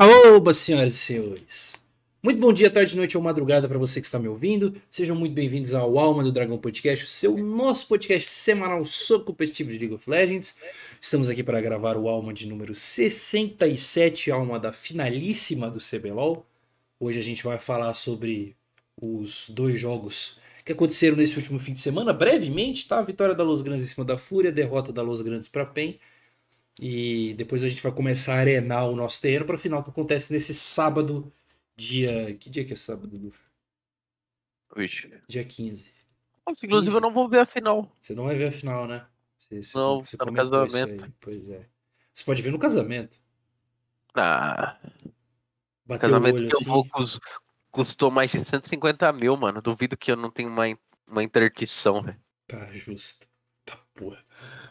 Oba, senhoras e senhores. Muito bom dia, tarde, noite ou madrugada para você que está me ouvindo. Sejam muito bem-vindos ao Alma do Dragão Podcast, o seu nosso podcast semanal sobre competitivo de League of Legends. Estamos aqui para gravar o Alma de número 67, Alma da finalíssima do CBLOL. Hoje a gente vai falar sobre os dois jogos que aconteceram nesse último fim de semana, brevemente, tá? A vitória da Los Grandes em cima da Fúria, derrota da Los Grandes para PEN. E depois a gente vai começar a arenar o nosso terreno para a final que acontece nesse sábado, dia. Que dia que é sábado? Vixe. Dia 15. Nossa, Inclusive, eu não vou ver a final. Você não vai ver a final, né? Você, você, Não, tá no casamento. Pois é. Você pode ver no casamento. Ah, Bater o casamento olho que eu assim. vou cus- custou mais de 150 mil, mano. Duvido que eu não tenha uma, uma interdição, velho. Tá justo. Tá porra.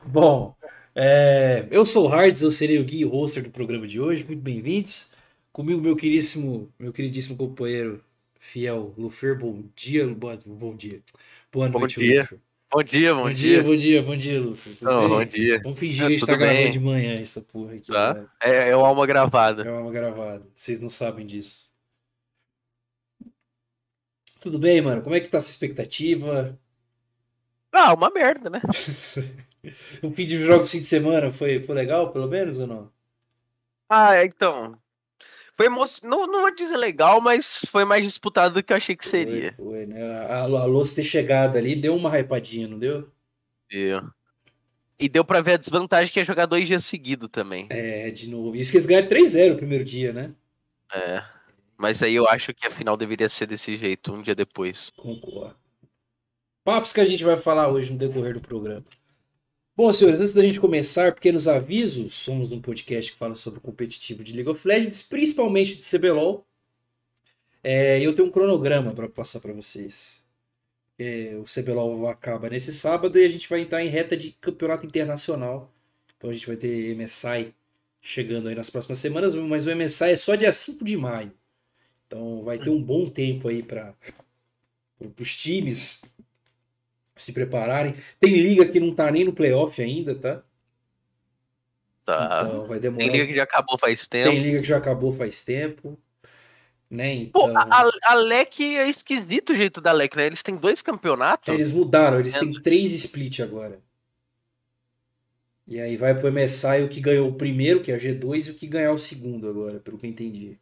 Bom, é, eu sou o Hards, eu serei o guia o hoster do programa de hoje. Muito bem-vindos. Comigo, meu queridíssimo, meu queridíssimo companheiro fiel, Lufer. Bom dia, boa, bom dia. Boa Bom noite, dia. Lufer. Bom dia, bom, Bom dia. dia, bom dia, bom dia, Lufer. Tudo Não, bom dia. Vamos fingir Ah, que a gente tá tudo gravando de manhã essa porra aqui. Tá? né? É, é o alma gravada. É uma gravada. Vocês não sabem disso. Tudo bem, mano? Como é que tá a sua expectativa? Ah, uma merda, né? o fim de jogos fim de semana foi, foi legal, pelo menos, ou não? Ah, então. Foi emo... não, não vou dizer legal, mas foi mais disputado do que eu achei que seria. Foi, foi, né? A, a Luz ter chegado ali deu uma hypadinha, não deu? Deu. E deu pra ver a desvantagem que é jogar dois dias seguidos também. É, de novo. Isso que eles ganharam 3-0 o primeiro dia, né? É. Mas aí eu acho que a final deveria ser desse jeito, um dia depois. Concordo. Papos que a gente vai falar hoje no decorrer do programa. Bom, senhores, antes da gente começar, pequenos avisos. Somos um podcast que fala sobre o competitivo de League of Legends, principalmente do CBLOL. É, e eu tenho um cronograma para passar para vocês. É, o CBLOL acaba nesse sábado e a gente vai entrar em reta de campeonato internacional. Então a gente vai ter MSI chegando aí nas próximas semanas, mas o MSI é só dia 5 de maio. Então vai ter um bom tempo aí para os times se prepararem. Tem liga que não tá nem no playoff ainda, tá? Tá. Então vai demorar. Tem liga que já acabou faz tempo. Tem liga que já acabou faz tempo. Né? Pô, Então, a, a LEC é esquisito o jeito da LEC, né? Eles têm dois campeonatos. eles mudaram, eles têm três split agora. E aí vai pro MSI o que ganhou o primeiro, que é o G2, e o que ganhar o segundo agora, pelo que eu entendi.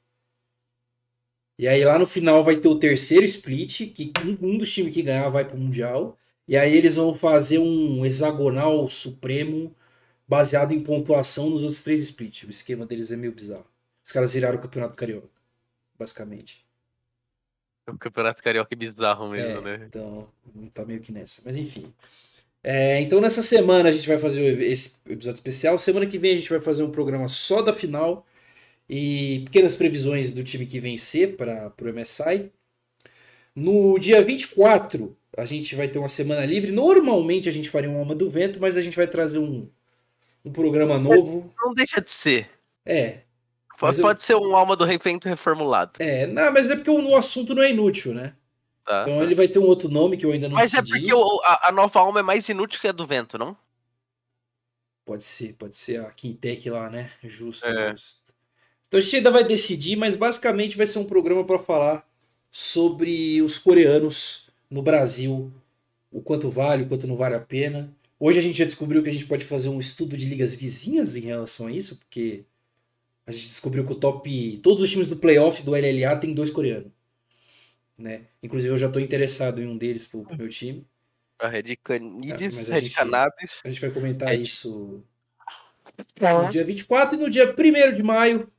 E aí lá no final vai ter o terceiro split, que um, um dos times que ganhar vai pro Mundial. E aí eles vão fazer um hexagonal supremo baseado em pontuação nos outros três splits. O esquema deles é meio bizarro. Os caras viraram o campeonato carioca, basicamente. O campeonato carioca é bizarro mesmo, É, né? então, tá meio que nessa. Mas enfim. É, então nessa semana a gente vai fazer esse episódio especial. Semana que vem a gente vai fazer um programa só da final e pequenas previsões do time que vencer para o MSI. No dia 24 a gente vai ter uma semana livre. Normalmente a gente faria um Alma do Vento, mas a gente vai trazer um, um programa novo. Não deixa de ser. É, Pode, eu- pode ser um alma do revento reformulado. é, não, mas é porque o, o assunto não é inútil, né? Tá? Então ele vai ter um outro nome que eu ainda não Mas é decidi. porque o- a, a nova alma é mais inútil que a do vento, não? Pode ser, pode ser a Quintec lá, né? Justo, É. justo. Então a gente ainda vai decidir, mas basicamente vai ser um programa para falar sobre os coreanos no Brasil, o quanto vale, o quanto não vale a pena. Hoje a gente já descobriu que a gente pode fazer um estudo de ligas vizinhas em relação a isso, porque a gente descobriu que o top, todos os times do playoff do LLA tem dois coreanos, né? Inclusive eu já estou interessado em um deles pro, pro meu time. A Red É, Canides, Red gente- Cannabis. A gente vai comentar É, isso no dia 24 e no dia 1 de maio,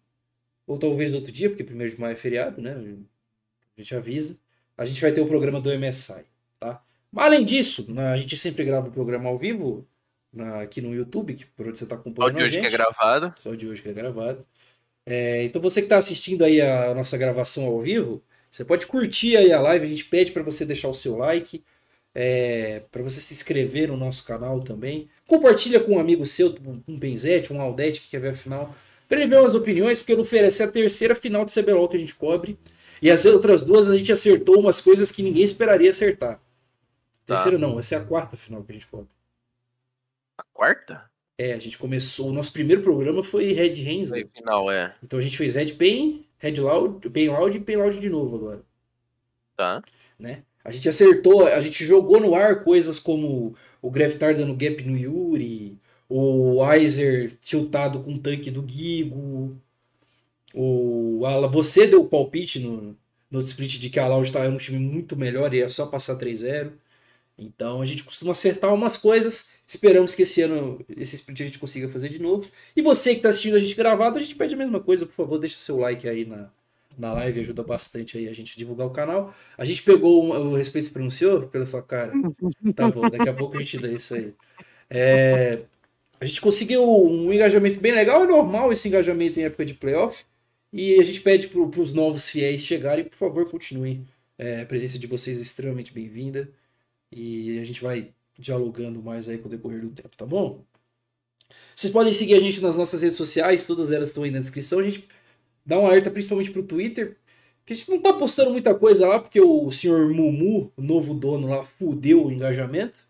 ou talvez no outro dia, porque 1 de maio é feriado, né? A gente avisa. A gente vai ter o programa do MSI, tá? Além disso, né, a gente sempre grava o programa ao vivo na- aqui no YouTube, que por onde você está Só acompanhando de a hoje que é gravado. Só de hoje que é gravado. É, então você que está assistindo aí a nossa gravação ao vivo, você pode curtir aí a live, a gente pede para você deixar o seu like, é, para você se inscrever no nosso canal também. Compartilha com um amigo seu, um Benzete, um Aldete que quer ver a final, para ele ver umas opiniões, porque no oferece a terceira final de CBLOL que a gente cobre. E as outras duas a gente acertou umas coisas que ninguém esperaria acertar. Tá. Terceira não, essa é a quarta final que a gente cobre. A quarta? É, a gente começou. O nosso primeiro programa foi Red Hensel. Foi final, é. Então a gente fez Red Pain, Red Loud, Pain Loud e Pain Loud de novo agora. Tá. Né? A gente acertou, a gente jogou no ar coisas como o Greftar dando gap no Yuri, o Weiser tiltado com o tanque do Gigo, o Ala, você deu o palpite no, no split de que a Loud estava um time muito melhor e é só passar 3-0. Então a gente costuma acertar umas coisas. Esperamos que esse ano, esse split a gente consiga fazer de novo. E você que está assistindo a gente gravado, a gente pede a mesma coisa, por favor, deixa seu like aí na, na live, ajuda bastante aí a gente a divulgar o canal. A gente pegou o respeito se pronunciou pela sua cara. Tá bom, daqui a pouco a gente dá isso aí. É, a gente conseguiu um engajamento bem legal, é normal esse engajamento em época de playoff. E a gente pede para os novos fiéis chegarem, por favor, continuem. É, a presença de vocês é extremamente bem-vinda. E a gente vai dialogando mais aí com o decorrer do tempo, tá bom? Vocês podem seguir a gente nas nossas redes sociais, todas elas estão aí na descrição. A gente dá um alerta principalmente pro Twitter, que a gente não tá postando muita coisa lá, porque o senhor Mumu, o novo dono lá, fudeu o engajamento.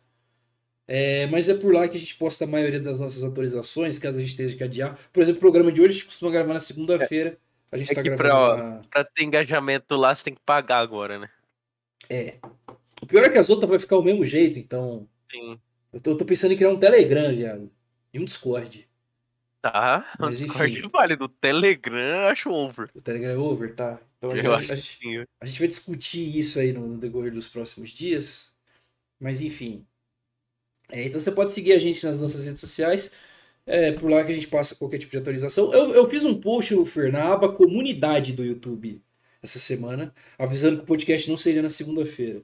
É, mas é por lá que a gente posta a maioria das nossas atualizações, caso a gente tenha que adiar. Por exemplo, o programa de hoje a gente costuma gravar na segunda-feira. A gente É tá que gravando. pra, pra ter engajamento lá, você tem que pagar agora, né? É. O pior é que as outras vai ficar o mesmo jeito, então. Sim. Eu tô, eu tô pensando em criar um Telegram, viado. E um Discord. Tá. Mas, Discord enfim. vale. Do Telegram, acho over. O Telegram é over, tá? Então a gente, a gente- a gente vai discutir isso aí no, no decorrer dos próximos dias. Mas enfim. É, então você pode seguir a gente nas nossas redes sociais. É por lá que a gente passa qualquer tipo de atualização. Eu, eu fiz um post no Fer, na aba comunidade do YouTube essa semana, avisando que o podcast não seria na segunda-feira.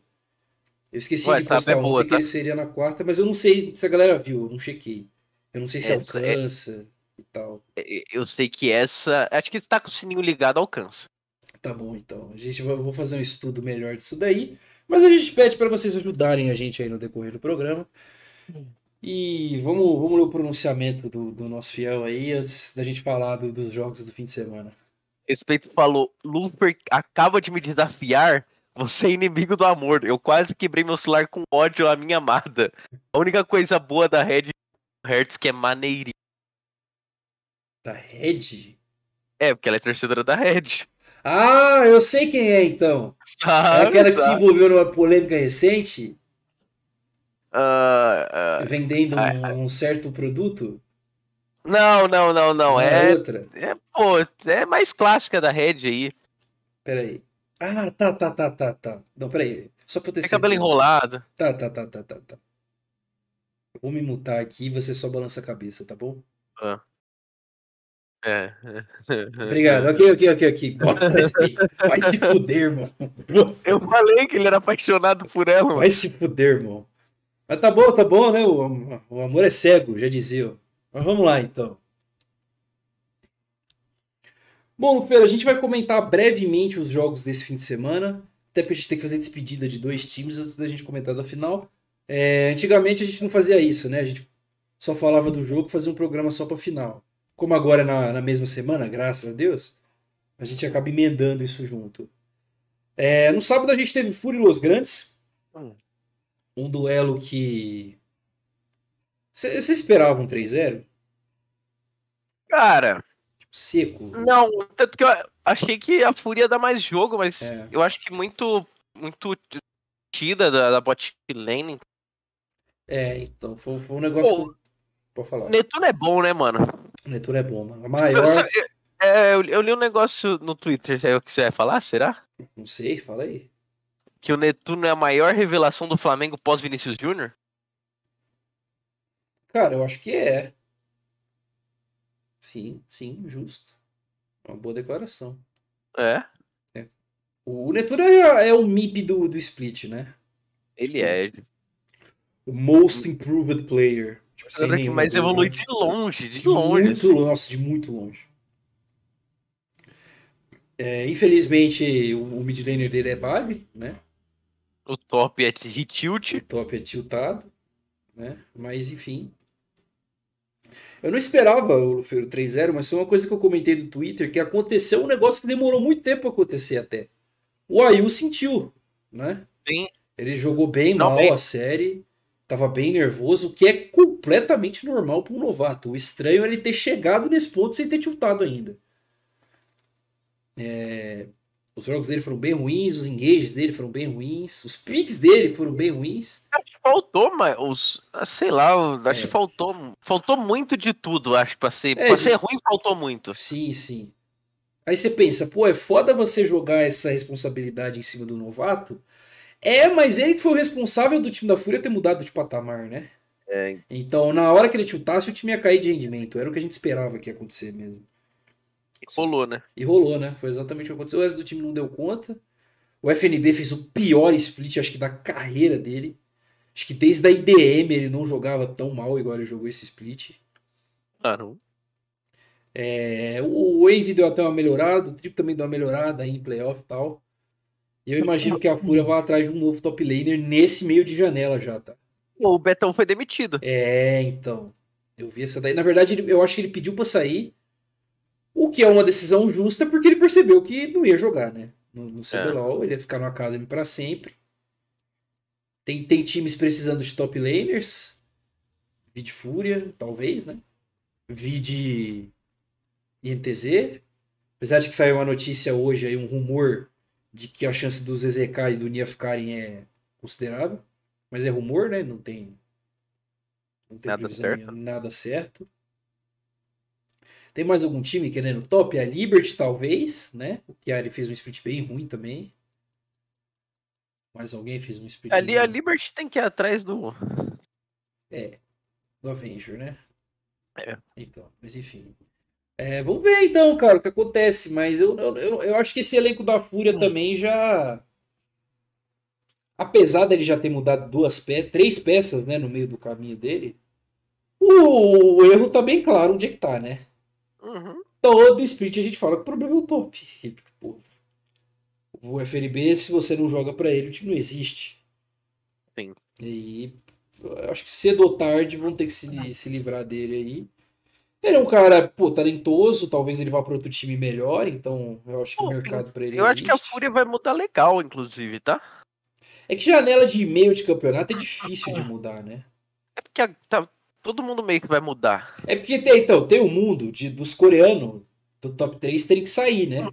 Eu esqueci Ué, de tá, postar é boa, ontem que tá? ele seria na quarta, mas eu não sei se a galera viu, eu não chequei. Eu não sei se Essa é- alcança e tal. É, Eu sei que essa. Acho que tá com o sininho ligado, alcança. Tá bom, então. A gente vai, vou fazer um estudo melhor disso daí. Mas a gente pede para vocês ajudarem a gente aí no decorrer do programa. E vamos, vamos ler o pronunciamento do, do nosso fiel aí antes da gente falar do- dos jogos do fim de semana. Respeito falou, Luper acaba de me desafiar. Você é inimigo do amor. Eu quase quebrei meu celular com ódio à minha amada. A única coisa boa da Red Hertz que é maneirinha. Da Red? É, porque ela é torcedora da Red. Ah, eu sei quem é então. É Sabe, aquela que se envolveu numa polêmica recente, Ah, ah, vendendo Ah, um, um certo produto. não, não, não, não. Ah, É, outra. é, pô, é mais clássica da Red aí. Peraí. Ah, tá, tá, tá, tá, tá. Não, peraí. Só pra ter Tem cabelo enrolado. Tá, tá, tá, tá, tá, tá. Vou me mutar aqui e você só balança a cabeça, tá bom? É. Obrigado. Ok, ok, ok, ok. Nossa, vai se- vai se fuder, irmão. Eu falei que ele era apaixonado por ela, mano. Vai se fuder, irmão. Mas tá bom, tá bom, né? O, o amor é cego, já dizia. Mas vamos lá, então. Bom, Fer, a gente vai comentar brevemente os jogos desse fim de semana. Até porque a gente tem que fazer despedida de dois times antes da gente comentar da final. É, antigamente a gente não fazia isso, né? A gente só falava do jogo, fazia um programa só pra final. Como agora é na, na mesma semana, graças a Deus, a gente acaba emendando isso junto. É, no sábado a gente teve Fúria Los Grandes. Hum. Um duelo que. Você esperava um 3-0? Cara, Tipo, seco? não, tanto que eu achei que a Fúria ia dar mais jogo, mas É. eu acho que muito, muito tida da, da bot lane. É, então, foi, foi um negócio. Pô, que- Pode falar. Netuno é bom, né, mano? Leitura é bom, mano. A Eu, maior. é, eu, eu li um negócio no Twitter, é o que você vai falar, será? Não sei, fala aí. Que o Netuno é a maior revelação do Flamengo pós Vinícius Júnior? Cara, eu acho que é. Sim, sim, justo. Uma boa declaração. É, O Netura é, é o MIP do, do Split, né? ele é. O Most Improved Player. Tipo, sem mais dúvida. evolui de longe, de, De longe. muito assim. nossa, de muito longe. É, infelizmente, o, o mid laner dele é Bagre, né? O top é de O tilt. top é tiltado, né? Mas enfim. Eu não esperava o Lufeiro 3-0, mas foi uma coisa que eu comentei no Twitter, que aconteceu um negócio que demorou muito tempo a acontecer até. O Ayu sentiu, né? Sim. Ele jogou bem Não, mal bem. a série Tava bem nervoso, o que é completamente normal para um novato. O estranho é ele ter chegado nesse ponto sem ter tiltado ainda. É, os jogos dele foram bem ruins, os engages dele foram bem ruins, os picks dele foram bem ruins. Acho que faltou, mas os, ah, sei lá, acho é. que faltou, faltou muito de tudo, acho que para ser, é, pra ser ruim faltou muito. Sim, sim. Aí você pensa, pô, é foda você jogar essa responsabilidade em cima do novato. É, mas ele que foi o responsável do time da Fúria ter mudado de patamar, né? É. Então, na hora que ele chutasse, o time ia cair de rendimento. Era o que a gente esperava que ia acontecer mesmo. E rolou, né? E rolou, né? Foi exatamente o que aconteceu. O resto do time não deu conta. O FNB fez o pior split, acho que, da carreira dele. Acho que desde a IDM ele não jogava tão mal igual ele jogou esse split. Claro. É, o Wave deu até uma melhorada, o Trip também deu uma melhorada aí em playoff e tal. E eu imagino que a Fúria vai atrás de um novo top laner nesse meio de janela já, tá? O Betão foi demitido. É, então. Eu vi essa daí. Na verdade, eu acho que ele pediu para sair. O que é uma decisão justa porque ele percebeu que não ia jogar, né? No, no CBLOL, é. ele ia ficar no Academy para sempre. Tem, tem times precisando de top laners. Vi de Fúria, talvez, né? Vi de INTZ. Apesar de que saiu uma notícia hoje aí, um rumor de que a chance do ZZK e do Nia ficarem é considerável. Mas é rumor, né? Não tem. Não tem nada certo. nada certo. Tem mais algum time querendo top? A Liberty, talvez, né? O Chiari fez um split bem ruim também. Mais alguém fez um split Ali a Liberty tem que ir atrás do. É. Do Avenger, né? É. Então, mas enfim. É, vamos ver então, cara, o que acontece. Mas eu, eu, eu acho que esse elenco da Fúria hum. também já. Apesar dele já ter mudado duas peças, três peças, né, no meio do caminho dele, o, o erro tá bem claro onde é que tá, né? Uhum. Todo split a gente fala que o problema é o top. O FNB, se você não joga para ele, o time não existe. Sim. E eu acho que cedo ou tarde vão ter que se, se livrar dele aí. Ele é um cara, pô, talentoso, talvez ele vá para outro time melhor, então eu acho que pô, o mercado para ele Eu existe. acho que a Fúria vai mudar legal, inclusive, tá? É que janela de meio de campeonato é difícil de mudar, né? É porque tá, todo mundo meio que vai mudar. É porque tem, então, tem o mundo de, dos coreanos do top 3 terem que sair, né?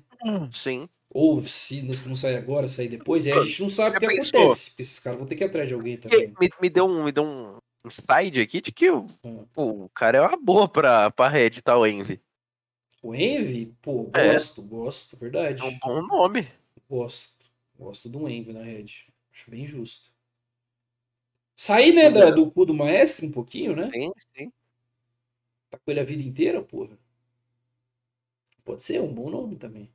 Sim. Ou se não sair agora, sair depois, aí a gente não sabe o que pensou? acontece. Esses caras vão ter que ir atrás de alguém também. Me, me, deu um, me deu um side aqui de que o, hum. pô, o cara é uma boa pra, pra Red, tá, o Envy. O Envy? Pô, gosto, é. gosto, verdade. É um bom nome. Gosto. Gosto do Envy na Red. Acho bem justo. Sair, né, da, do cu do maestro um pouquinho, né? Sim, sim. Tá com ele a vida inteira, porra. Pode ser um bom nome também.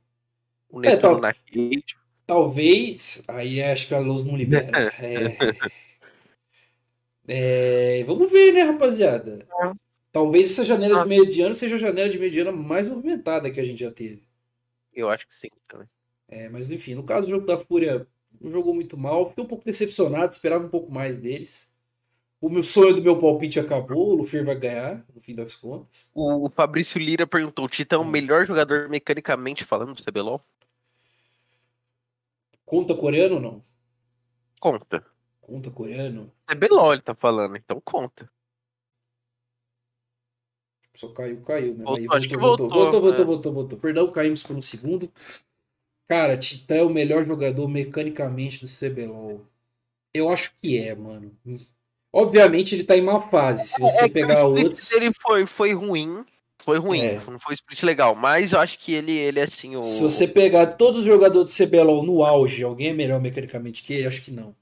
O é, tal, na Kate. Talvez. Aí acho que a luz não libera. é, é, vamos ver, né, rapaziada? É. Talvez essa janela de meio de ano seja a janela de meio de ano mais movimentada que a gente já teve. Eu acho que sim também. É, mas enfim, no caso do jogo da Fúria, não jogou muito mal. Fiquei um pouco decepcionado, esperava um pouco mais deles. O meu sonho do meu palpite acabou, o Luffy vai ganhar, no fim das contas. O, Fabrício Lira perguntou: o Tita é o melhor jogador mecanicamente falando do CBLOL? Conta coreano ou não? Conta. Conta coreano? CBLOL ele tá falando, então conta. Só caiu, caiu, né? Voltou, Aí, voltou, voltou, voltou, voltou, é. voltou, voltou. Perdão, caímos por um segundo. Cara, Titã é o melhor jogador mecanicamente do CBLOL. Eu acho que é, mano. Obviamente ele tá em má fase. Se você é, pegar o outros. Ele foi, foi ruim. Foi ruim, é. não foi split legal. Mas eu acho que ele, ele é assim. O... Se você pegar todos os jogadores do CBLOL no auge, alguém é melhor mecanicamente que ele? Acho que não.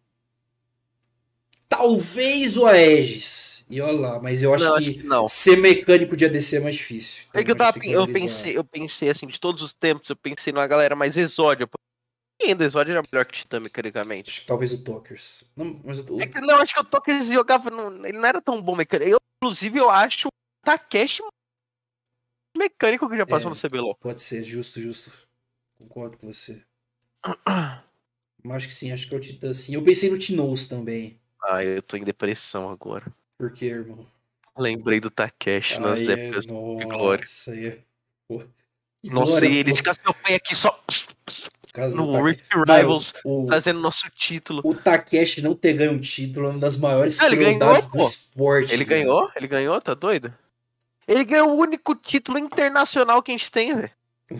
Talvez o Aegis. E olha lá, mas eu acho, não, que, acho que não. ser mecânico de ADC é mais difícil. Então é que eu, tava, eu, pensei, eu pensei assim, de todos os tempos, eu pensei numa galera mais exódia. E ainda exódia era melhor que Titã mecanicamente. Acho que talvez o Tokers. Não, mas o... É que, não, acho que o Tokers jogava. Não, ele não era tão bom mecânico. Eu, inclusive, eu acho o Takeshi mecânico que já passou é, no CBLOL. Pode ser, justo, justo. Concordo com você. Mas acho que sim, acho que é o Titã sim. Eu pensei no Tinoz também. Ah, eu tô em depressão agora. Por quê, irmão? Lembrei do Takeshi nas é, épocas nossa, de glória. Isso aí é. Não sei, ele de Cassiopeia aqui só. No Rift Rivals, o, trazendo nosso título. o Takeshi não ter ganho um título é uma das maiores Ah, ele crueldades ganhou, do pô. esporte. Ele velho. ganhou? Ele ganhou? Tá doido? Ele ganhou o único título internacional que a gente tem, velho.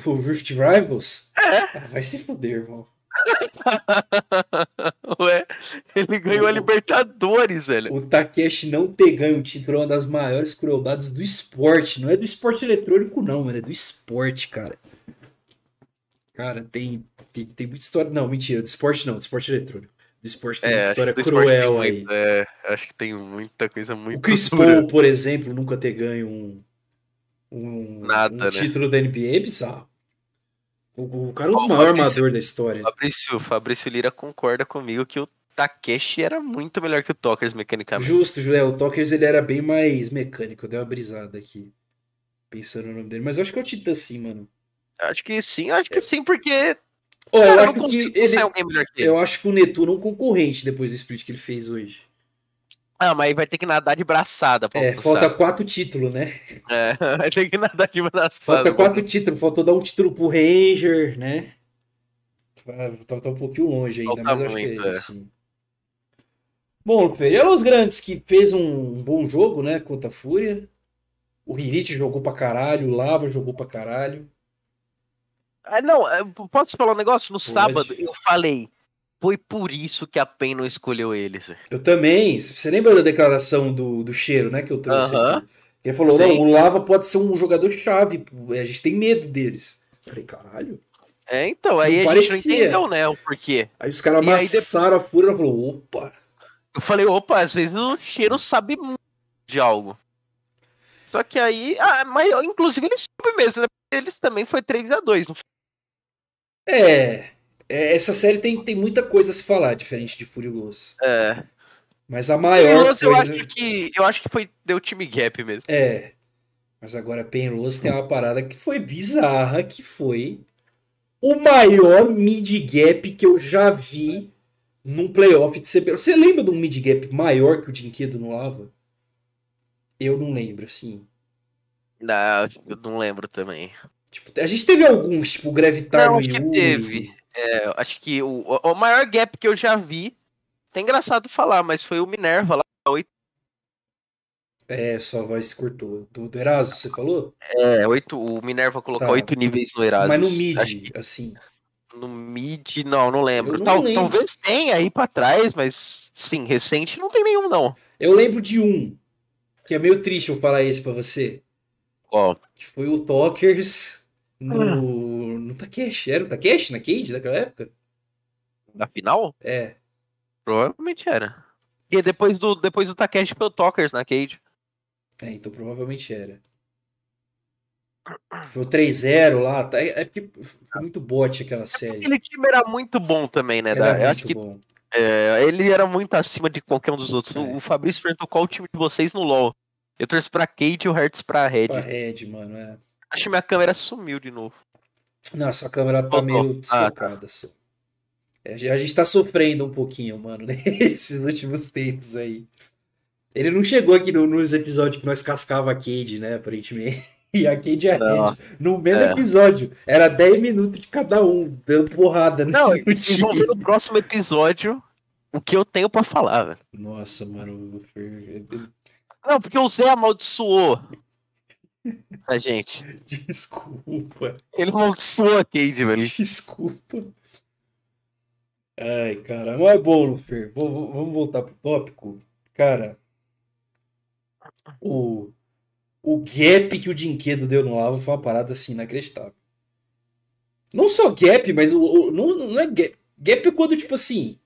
O Rift Rivals? É. Ah, vai se fuder, irmão. Ué, ele ganhou a O- Libertadores, velho. O Takeshi não ter ganho um título é uma das maiores crueldades do esporte. Não é do esporte eletrônico, não, mano. É do esporte, cara. Cara, tem, tem, tem muita história. Não, mentira. Do esporte não, do esporte eletrônico. Do esporte tem É, acho história cruel aí. é, acho que tem muita coisa muito O Chris dura. Paul, por exemplo, nunca ter ganho um, um, Nada, um né? título da NBA é bizarro. O, o cara é Ó, o maiores Fabrício- amadores da história. Fabrício, Fabrício Lira concorda comigo que o Takeshi era muito melhor que o Tokers mecanicamente. Justo, José. O Tokers ele era bem mais mecânico. Eu dei uma brisada aqui. Pensando no nome dele. Mas eu acho que é o Titã sim, mano. Acho que sim, acho que sim, porque Ó, cara, eu acho que ele. Eu acho que o Netuno é um concorrente depois do split que ele fez hoje. Ah, mas vai ter que nadar de braçada pra É, falta quatro títulos, né? É, vai ter que nadar de braçada. Falta quatro títulos. Faltou dar um título pro Ranger, né? Vai- Tá, tá um pouquinho longe ainda, Falta mas acho que é é. assim. Bom, Fê, Los Grandes que fez um bom jogo, né? Contra a Fúria. O Hirit jogou pra caralho, o Lava jogou pra caralho. Ah, não, eu posso falar um negócio? No Pode. sábado eu falei, foi por isso que a PEN não escolheu eles. Eu também. Você lembra da declaração do, do cheiro, né? Que eu trouxe Aham. aqui? Ele falou: Sim. não, o Lava pode ser um jogador chave. pô, A gente tem medo deles. Eu falei, caralho. É, então, aí Não a gente não parecia. entendeu, né, o porquê. Aí os caras depois- amassaram a Fúria e falou: opa. Eu falei, opa, às vezes o cheiro sabe muito de algo. Só que aí, ah, mas inclusive eles soube mesmo, né? Eles também foi 3x2, não foi? É, é, essa série tem, tem muita coisa a se falar, diferente de Furioso. É. Mas a maior eu coisa. acho que eu acho que foi deu time gap mesmo. É. Mas agora Penrose tem uma parada que foi bizarra, que foi o maior mid gap que eu já vi num playoff de CBLOL. Você lembra de um mid gap maior que o Dinquedo no Lava? Eu não lembro, assim. Não, eu não lembro também. Tipo, a gente teve alguns, tipo Gravitar Não, no Yuri. teve. É, acho que o, o- maior gap que eu já vi, é engraçado falar, mas foi o Minerva lá, 8, É, sua voz cortou. Do, do Eraso, você falou? é, 8, o Minerva colocou Tá. 8 níveis no Erasmus. Mas no mid, que assim. no mid, não, não lembro. Não Tal- lembro. Talvez tenha aí pra trás, mas sim, recente não tem nenhum não. Eu lembro de um, que é meio triste eu falar esse pra você. Ó, Que foi o Talkers Ah. No, Takeshi. Era o Takeshi na Cage daquela época? na final? É. Provavelmente era. E depois do, depois do Takeshi foi o Talkers na Cage. É, então provavelmente era. Foi o 3-0 lá. tá? É é porque foi muito bot aquela série. Aquele time era muito bom também, né? Era Da- eu acho muito que bom. é, ele era muito acima de qualquer um dos outros. É. O Fabrício perguntou qual o time de vocês no LoL. Eu torço pra Kate e o Hertz pra Red. Pra Red, mano. É. Acho que minha câmera sumiu de novo. Nossa, a câmera tá Voltou. meio Ah, desfocada. só. É, a gente tá sofrendo um pouquinho, mano, nesses últimos tempos aí. Ele não chegou aqui no- nos episódios que nós cascava a Cade, né, aparentemente. E a Cade e a. Red. No mesmo É. episódio. Era 10 minutos de cada um, dando porrada no, Não, no ver no próximo episódio o que eu tenho pra falar, velho. Nossa, mano. Não, porque o Zé amaldiçoou a gente. Desculpa. Ele amaldiçoou a Cade, velho. Desculpa. Ai, cara, mas é bom, vou- Vamos voltar pro tópico. Cara, o, o gap que o Dinquedo deu no Lava foi uma parada assim inacreditável. Não só gap, mas o, o- não, não é gap. Gap é quando, tipo assim,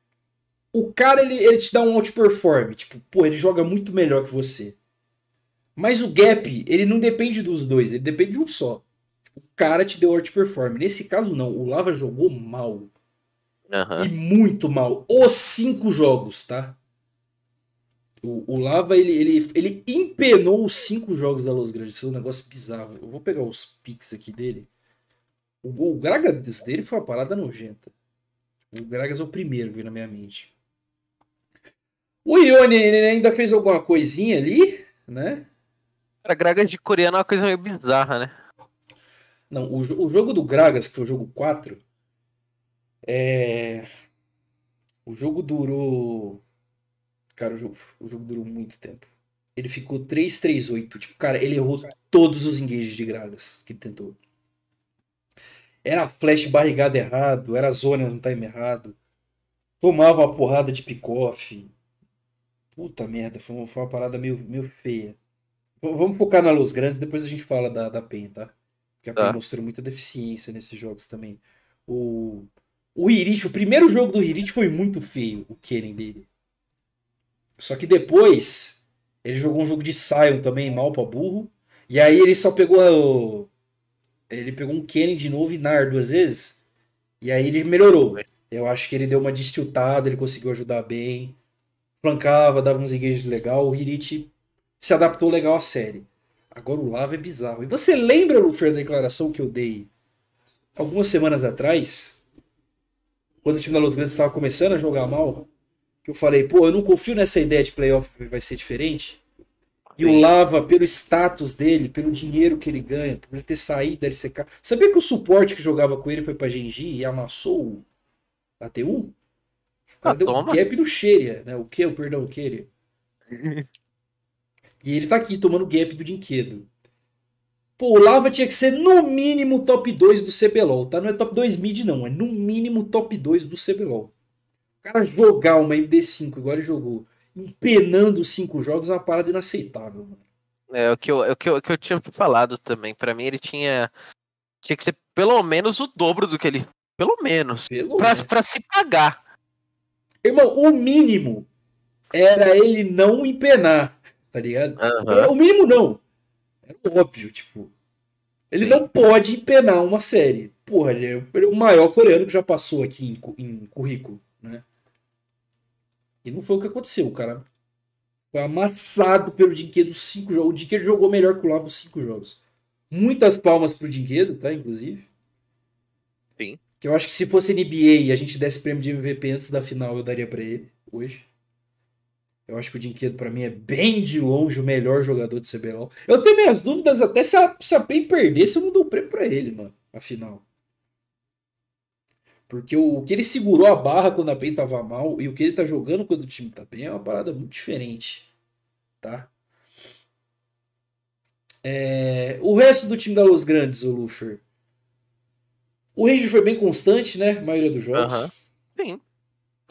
o cara ele, ele te dá um outperform. Tipo, pô, ele joga muito melhor que você. Mas o gap, ele não depende dos dois, ele depende de um só. O cara te deu outperform. Nesse caso, não. O Lava jogou mal. Aham. E muito mal. Os cinco jogos, tá? O, o Lava, ele, ele, ele empenou os cinco jogos da Los Grandes. Foi um negócio bizarro. Eu vou pegar os pics aqui dele. O, o Gragas dele foi uma parada nojenta. O Gragas é o primeiro que veio na minha mente. O Ione ainda fez alguma coisinha ali, né? Cara, Gragas de coreano é uma coisa meio bizarra, né? Não, o, o jogo do Gragas, que foi o jogo 4, É... O jogo durou. Cara, o jogo, o jogo durou muito tempo. Ele ficou 3-3-8. Tipo, cara, ele errou todos os engages de Gragas que ele tentou. Era flash barrigado errado, era zona no time errado. Tomava uma porrada de pick-off. Puta merda, foi uma, foi uma parada meio, meio feia. Vamos focar na Los Grandes, depois a gente fala da, da PEN, tá? Porque a PEN Tá. mostrou muita deficiência nesses jogos também. O, o Hirit, o primeiro jogo do Hirit foi muito feio, o Kennen dele. Só que depois, ele jogou um jogo de Sion também, mal pra burro. E aí ele só pegou. Ele pegou um Kennen de novo e Nar duas vezes. E aí ele melhorou. Eu acho que ele deu uma destiltada, ele conseguiu ajudar bem. Flancava, dava uns engages legal. O Hirit se adaptou legal à série. Agora o Lava é bizarro. E você lembra, Lufer, da declaração que eu dei algumas semanas atrás? Quando o time da Los Grandes estava começando a jogar mal? Que eu falei, pô, eu não confio nessa ideia de playoff vai ser diferente. E o Sim. Lava, pelo status dele, pelo dinheiro que ele ganha, por ele ter saído da LCK. Sabia que o suporte que jogava com ele foi pra Genji e amassou o AT1? O cara Ah, deu um toma. gap no Xeria, né? O que? O perdão, o Keria. E ele tá aqui tomando gap do Dinquedo. Pô, o Lava tinha que ser no mínimo top 2 do CBLOL, tá? Não é top 2 mid, não. É no mínimo top 2 do CBLOL. O cara jogar uma MD5 igual ele jogou, empenando 5 jogos, é uma parada inaceitável. Mano. É o que eu, é o que eu, o que eu tinha falado também. Pra mim, ele tinha. Tinha que ser pelo menos o dobro do que ele. Pelo menos. Pelo Pra, menos. pra se pagar. Irmão, o mínimo era ele não empenar, tá ligado? Aham. O mínimo não. Era óbvio, tipo. Ele Sim. não pode empenar uma série. Porra, ele é, ele é o maior coreano que já passou aqui em, em currículo, né? E não foi o que aconteceu, cara. Foi amassado pelo Dinquedo cinco jogos. O Dinquedo jogou melhor que o Lava os cinco jogos. Muitas palmas pro Dinquedo, tá? Inclusive. Sim. Que eu acho que se fosse NBA e a gente desse prêmio de MVP antes da final, eu daria pra ele hoje. Eu acho que o Dinquedo, pra mim, é bem de longe o melhor jogador do CBLOL. Eu tenho minhas dúvidas até se a, se a PEN perder, se eu não dou o prêmio pra ele, mano, afinal. Porque o, o que ele segurou a barra quando a PEN tava mal e o que ele tá jogando quando o time tá bem é uma parada muito diferente, tá? É, o resto do time da Los Grandes, o Lufer. O Ranger foi bem constante, né? A maioria dos jogos. Aham. Sim.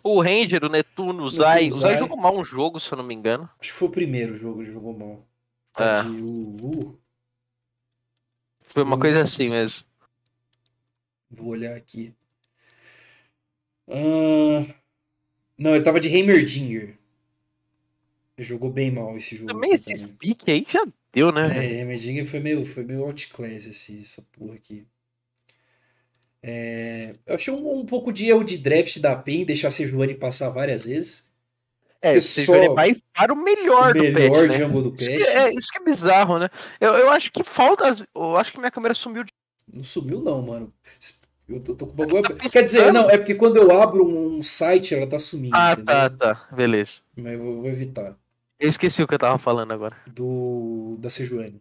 O Ranger, o Netuno, o Zai. O Zai. Jogou mal um jogo, se eu não me engano. Acho que foi o primeiro jogo que ele jogou mal. É. De. Foi uma coisa assim mesmo. Vou olhar aqui. Ah, Não, ele tava de Heimerdinger. Ele jogou bem mal esse jogo. Também esse pique aí já deu, né? É, Heimerdinger foi meio, foi meio outclass esse, essa porra aqui. É, eu achei um, um pouco de erro de draft da PEN, deixar a Sejuani passar várias vezes. É, só- vai para o melhor o do melhor patch, né? jungle do Isso patch. que é, isso que é bizarro, né? Eu, eu acho que falta. Eu acho que minha câmera sumiu de. Não sumiu não, mano. Eu tô, tô com bagulho Tá. Quer dizer, não, é porque quando eu abro um site, ela tá sumindo, Ah, entendeu? tá, tá. Beleza. Mas eu vou, vou evitar. Eu esqueci o que eu tava falando agora. Do, da Sejuani.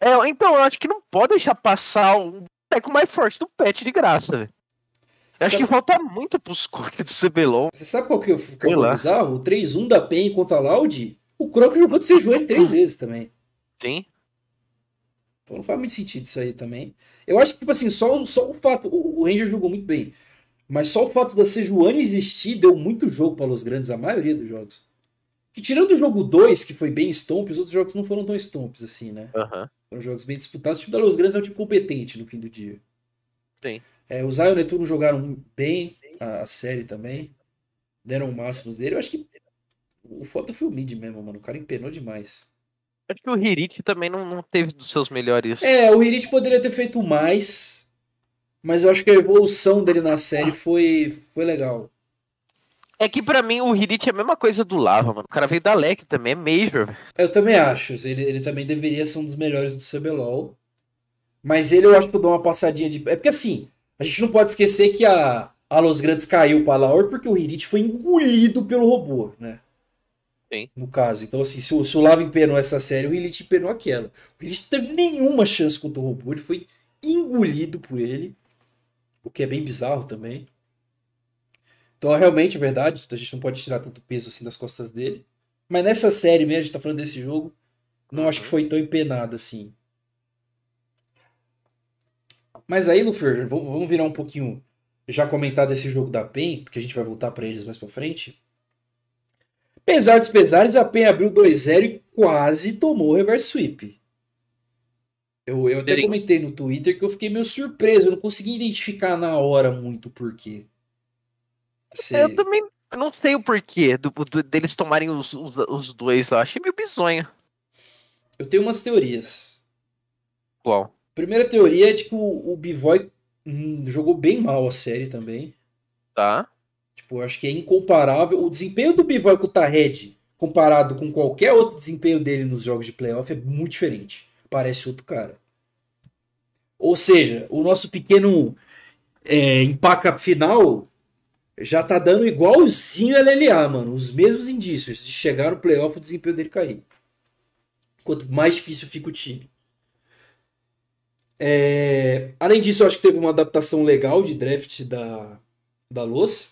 É, então, eu acho que não pode deixar passar um boneco mais forte do patch de graça, velho. Eu acho Sabe- que falta muito pros cortes do CBLOL. Você sabe qual que é o, que é bizarro? O 3-1 da PEN contra a Loud, o Croc jogou de Sejuani três vezes também. Sim. Então não faz muito sentido isso aí também. Eu acho que, tipo assim, só, só o fato. O, o Ranger jogou muito bem. Mas só o fato da Sejuani existir deu muito jogo para os grandes, a maioria dos jogos. Que tirando o jogo 2, que foi bem stomp, os outros jogos não foram tão stomps assim, né? Aham. Foram jogos bem disputados. O time da Los Grandes é um time competente no fim do dia. Sim. É, o Zion e o Netuno jogaram bem a, a série também. Deram o máximo dele. Eu acho que o foda foi o mid mesmo, mano. O cara empenou demais. Acho que o Hirit também não, não teve dos seus melhores. É, o Hirit poderia ter feito mais. Mas eu acho que a evolução dele na série foi, foi legal. É que pra mim o Hirit é a mesma coisa do Lava, mano. O cara veio da LEC também, é Major. Eu também acho. Ele, ele também deveria ser um dos melhores do CBLOL. Mas ele eu acho que eu dou uma passadinha de. É porque assim, a gente não pode esquecer que a, a Los Grandes caiu para a Laor porque o Hirit foi engolido pelo robô, né? Sim. No caso. Então, assim, se o, se o Lava empenou essa série, o Hirit empenou aquela. O Hirit não teve nenhuma chance contra o robô. Ele foi engolido por ele. O que é bem bizarro também. Então, realmente, é verdade. A gente não pode tirar tanto peso assim das costas dele. Mas nessa série mesmo, a gente tá falando desse jogo, não acho que foi tão empenado assim. Mas aí, Lufer, vamos virar um pouquinho já comentar desse jogo da PEN, porque a gente vai voltar para eles mais para frente. Apesar dos pesares, a PEN abriu 2-0 e quase tomou o reverse sweep. Eu, eu até comentei no Twitter que eu fiquei meio surpreso, eu não consegui identificar na hora muito o porquê. Eu também não sei o porquê do, do, deles tomarem os, os, os, dois lá. Achei meio bizonho. Eu tenho umas teorias. Qual? Primeira teoria é de que o, o Bivoy hum, jogou bem mal a série também. Tá. Tipo, acho que é incomparável. O desempenho do Bivoy com o Tahed, comparado com qualquer outro desempenho dele nos jogos de playoff, é muito diferente. Parece outro cara. Ou seja, o nosso pequeno é, empaca final já tá dando igualzinho LLA, mano. Os mesmos indícios de chegar no playoff o desempenho dele cair. Quanto mais difícil fica o time. É... Além disso, eu acho que teve uma adaptação legal de draft da, da Los.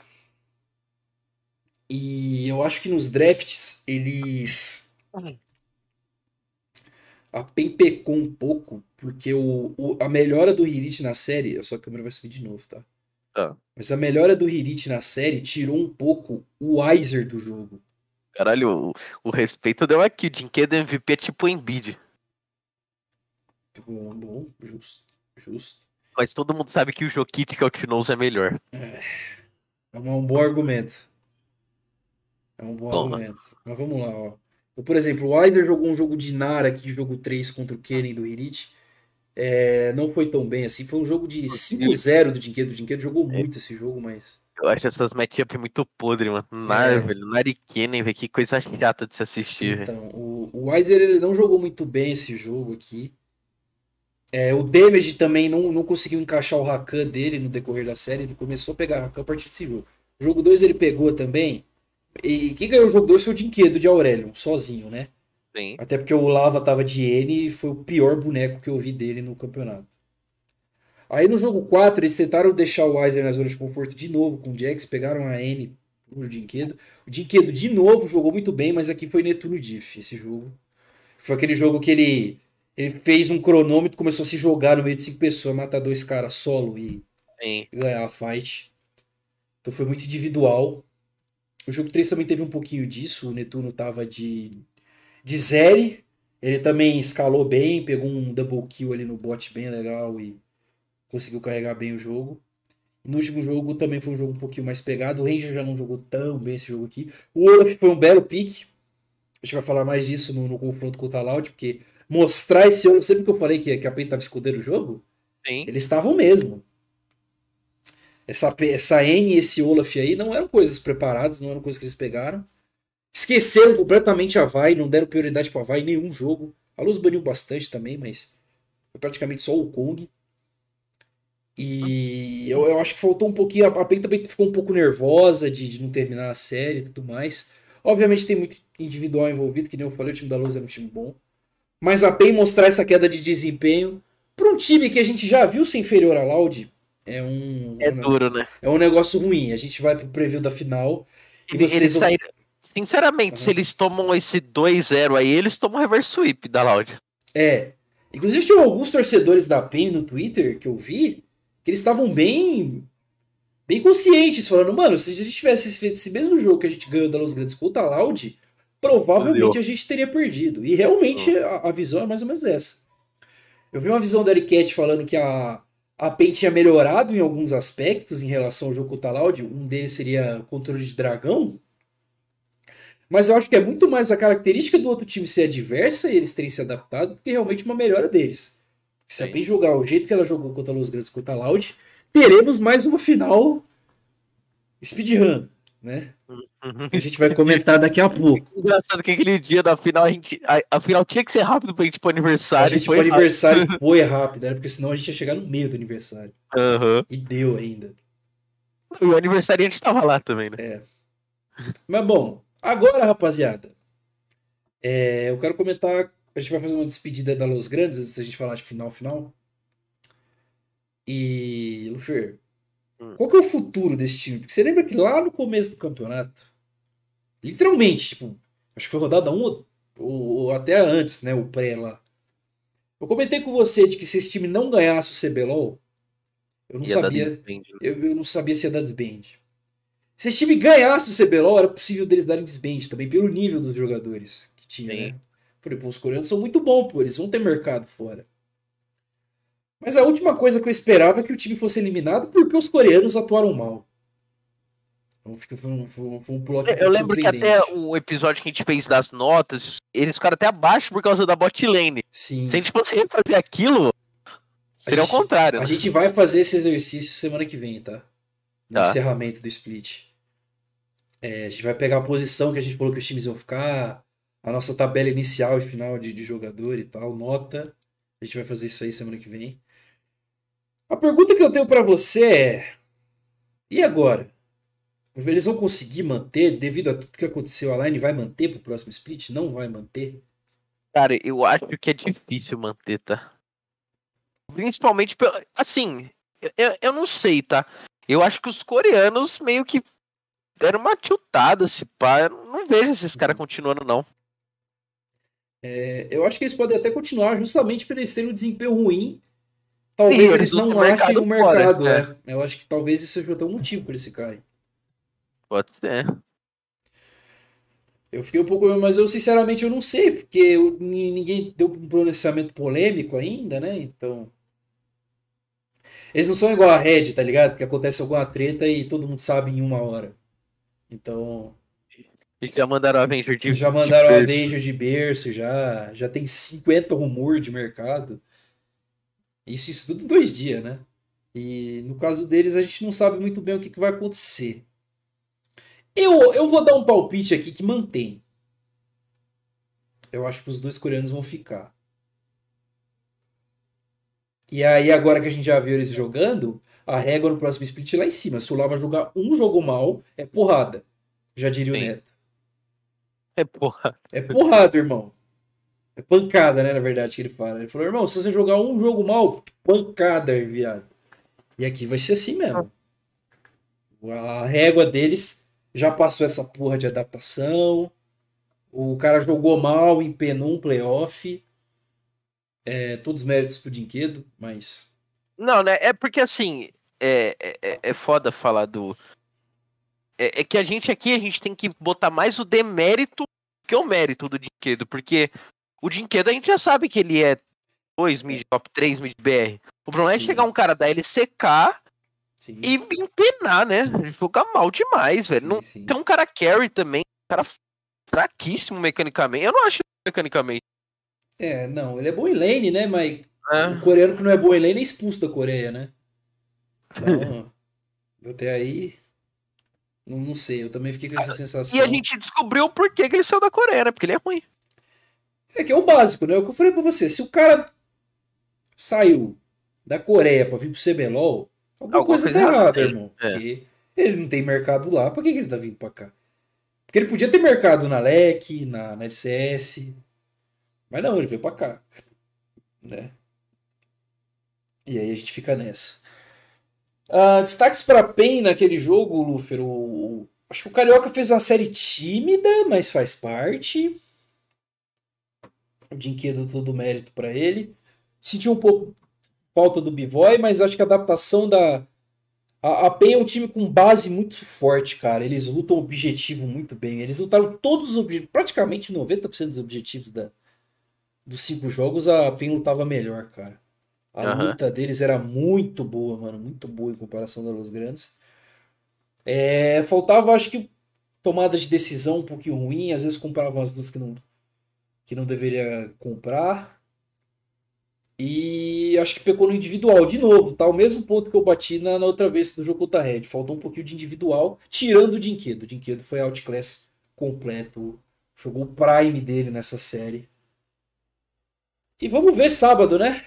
E eu acho que nos drafts eles. A PEN pecou um pouco, porque o, o, a melhora do Hirit na série. A sua câmera vai subir de novo, tá? Ah. Mas a melhora do Hirit na série tirou um pouco o Weiser do jogo. Caralho, o, o respeito deu aqui. Dinquedo MVP é tipo Embiid. Bom, bom, justo, justo. Mas todo mundo sabe que o Jokic que é melhor. É, é um bom argumento. É um bom argumento. Mas vamos lá, ó. Por exemplo, o Weiser jogou um jogo de Nara aqui, jogo 3 contra o Kennen do Hirit é, não foi tão bem assim. Foi um jogo de 5-0 do Dinquedo. O Dinquedo jogou é. muito esse jogo, mas. Eu acho essas matchups muito podre, mano. Nar, é. velho. Narikenen, velho. Que coisa chata de se assistir, Então, o, o Weiser ele não jogou muito bem esse jogo aqui. É, o Damage também não, não conseguiu encaixar o Rakan dele no decorrer da série. Ele começou a pegar Rakan a partir desse jogo. O jogo 2 ele pegou também. E quem ganhou o jogo 2 foi o Dinquedo de Aurelion, sozinho, né? Sim. Até porque o Lava tava de N e foi o pior boneco que eu vi dele no campeonato. Aí no jogo 4, eles tentaram deixar o Weiser na zona de conforto de novo com o Jax, pegaram a N pro Dinquedo. O Dinquedo de novo jogou muito bem, mas aqui foi Netuno Diff esse jogo. Foi aquele jogo que ele, ele fez um cronômetro, começou a se jogar no meio de cinco pessoas, matar dois caras solo e Sim. ganhar a fight. Então foi muito individual. O jogo 3 também teve um pouquinho disso. O Netuno tava de de Zeri. Ele também escalou bem, pegou um double kill ali no bot bem legal e conseguiu carregar bem o jogo. No último jogo também foi um jogo um pouquinho mais pegado. O Ranger já não jogou tão bem esse jogo aqui. O Olaf foi um belo pique. A gente vai falar mais disso no, no confronto com o Talaud, porque mostrar esse Olaf, sempre que eu falei que, que a PEN estava escondendo o jogo, Sim. eles estavam mesmo. Essa, essa N e esse Olaf aí não eram coisas preparadas, não eram coisas que eles pegaram. Esqueceram completamente a Vai, não deram prioridade para a Vai em nenhum jogo. A Luz baniu bastante também, mas foi praticamente só o Kong. E eu, eu acho que faltou um pouquinho. A PEN também ficou um pouco nervosa de, de não terminar a série e tudo mais. Obviamente tem muito individual envolvido, que nem eu falei, o time da Luz é um time bom. Mas a PEN mostrar essa queda de desempenho para um time que a gente já viu ser inferior a Loud é um. É duro, né? É um negócio ruim. A gente vai pro preview da final. E vocês... Eles saíram, Sinceramente, uhum. se eles tomam esse 2-0 aí, eles tomam reverse sweep da Loud. É. Inclusive, tinha alguns torcedores da PEN no Twitter que eu vi que eles estavam bem bem conscientes, falando, mano, se a gente tivesse feito esse mesmo jogo que a gente ganhou da Los Grandes contra a Loud, provavelmente Valeu. a gente teria perdido. E realmente a, a, visão é mais ou menos essa. Eu vi uma visão da Eric falando que a, a PEN tinha melhorado em alguns aspectos em relação ao jogo contra a Loud. Um deles seria o controle de dragão, mas eu acho que é muito mais a característica do outro time ser adversa e eles terem se adaptado do que realmente uma melhora deles. Se a PEN jogar o jeito que ela jogou contra Los Grandes contra a Loud, teremos mais uma final speedrun, né? A gente vai comentar daqui a pouco. Engraçado que aquele dia da final, a, gente, a, a final tinha que ser rápido pra gente ir pro aniversário. A gente foi pro aniversário foi rápido, era porque senão a gente ia chegar no meio do aniversário. Uhum. E deu ainda. E o aniversário a gente tava lá também, né? É. Mas bom, Agora, rapaziada, é, eu quero comentar. A gente vai fazer uma despedida da Los Grandes antes da gente falar de final final. E, Lufer, Hum. Qual que é o futuro desse time? Porque você lembra que lá no começo do campeonato, literalmente, tipo, acho que foi rodada 1 ou, ou até antes, né? O pré lá. Eu comentei com você de que se esse time não ganhasse o CBLOL, eu não Ia sabia. desband, né? Eu, eu não sabia se ia dar desband. Se esse time ganhasse o CBLOL, era possível deles darem desband também, pelo nível dos jogadores que tinha, Sim. né? Falei, pô, os coreanos são muito bons, pô, eles vão ter mercado fora. Mas a última coisa que eu esperava é que o time fosse eliminado porque os coreanos atuaram mal. Então foi um, foi um, foi plot Eu lembro que até o episódio que a gente fez das notas, eles ficaram até abaixo por causa da bot lane. Sim. Se a gente fosse fazer aquilo, seria o contrário. A né? gente vai fazer esse exercício semana que vem, tá? No Tá. encerramento do split. É, a gente vai pegar a posição que a gente falou que os times iam ficar, a nossa tabela inicial e final de, de jogador e tal, nota. A gente vai fazer isso aí semana que vem. A pergunta que eu tenho pra você é: e agora? Eles vão conseguir manter, devido a tudo que aconteceu, a Line vai manter pro próximo split? Não vai manter? Cara, eu acho que é difícil manter, tá? Principalmente, assim, eu, eu não sei, tá? Eu acho que os coreanos meio que deram uma tiltada, se pá. Eu não vejo esses caras continuando, não. É, eu acho que eles podem até continuar justamente por eles terem um desempenho ruim. Talvez Sim, eles não achem mercado o fora, mercado, é. Eu acho que talvez isso seja até um motivo para eles ficarem. Pode ser. Eu fiquei um pouco, mas eu sinceramente eu não sei, porque eu- ni- ninguém deu um pronunciamento polêmico ainda, né? Então. Eles não são igual a Red, tá ligado? Que acontece alguma treta e todo mundo sabe em uma hora. Então. E já mandaram a Avenger de Já de mandaram a berço. Avenger de berço, já, já tem 50 rumores de mercado. Isso, isso tudo em dois dias, né? E no caso deles, a gente não sabe muito bem o que, que vai acontecer. Eu, eu vou dar um palpite aqui que mantém. Eu acho que os dois coreanos vão ficar. E aí, agora que a gente já viu eles jogando, a régua no próximo split lá em cima. Se o Lava jogar um jogo mal, é porrada. Já diria o Sim. Neto. É, porra. É porrada, irmão. É pancada, né, na verdade, que ele fala. Ele falou, irmão, se você jogar um jogo mal, pancada, viado. E aqui vai ser assim mesmo. A régua deles já passou essa porra de adaptação. O cara jogou mal, empenou um playoff. É, todos os méritos pro Dinquedo, mas. Não, né? É porque assim, é, é, é- é foda falar do. É, é que a gente aqui, a gente tem que botar mais o demérito que o mérito do Dinquedo, porque o Dinquedo a gente já sabe que ele é 2 mid top 3 mid BR. O problema Sim. é chegar um cara da LCK Sim, e empenar, né? Jogar mal demais, velho. sim, Não sim. tem um cara carry também, um cara fraquíssimo mecanicamente. Eu não acho mecanicamente. É, não, ele é bom em lane, né? Mas né? o coreano que não é bom em lane é expulso da Coreia, né? Então, até aí. Não, sei, eu também fiquei com essa sensação. E a gente descobriu porquê que ele saiu da Coreia, né? Porque ele é ruim. É que é o básico, né? É o que eu falei pra você. Se o cara saiu da Coreia pra vir pro CBLOL, alguma, Alguma coisa coisa tá errada irmão. É. Porque ele não tem mercado lá, pra que, que ele tá vindo pra cá? Porque ele podia ter mercado na LEC, na, na LCS. Mas não, ele veio pra cá. Né? E aí a gente fica nessa. Ah, destaques pra PEN naquele jogo, Lufer. O, o- acho que o Carioca fez uma série tímida, mas faz parte. O Dinquedo todo mérito pra ele. Senti um pouco falta do Bivoy, mas acho que a adaptação da. A, a PEN é um time com base muito forte, cara. Eles lutam objetivo muito bem. Eles lutaram todos os objetivos, praticamente 90% dos objetivos da, dos cinco jogos, a PEN lutava melhor, cara. A Aham. luta deles era muito boa, mano. Muito boa em comparação da Los Grandes. É, faltava, acho que, tomada de decisão um pouquinho ruim. Às vezes compravam as duas que não, que não deveria comprar. E acho que pecou no individual de novo, tá? O mesmo ponto que eu bati na, na outra vez no jogo contra a Red. Faltou um pouquinho de individual, tirando o Dinquedo. O Dinquedo foi outclass completo. Jogou o prime dele nessa série. E vamos ver sábado, né?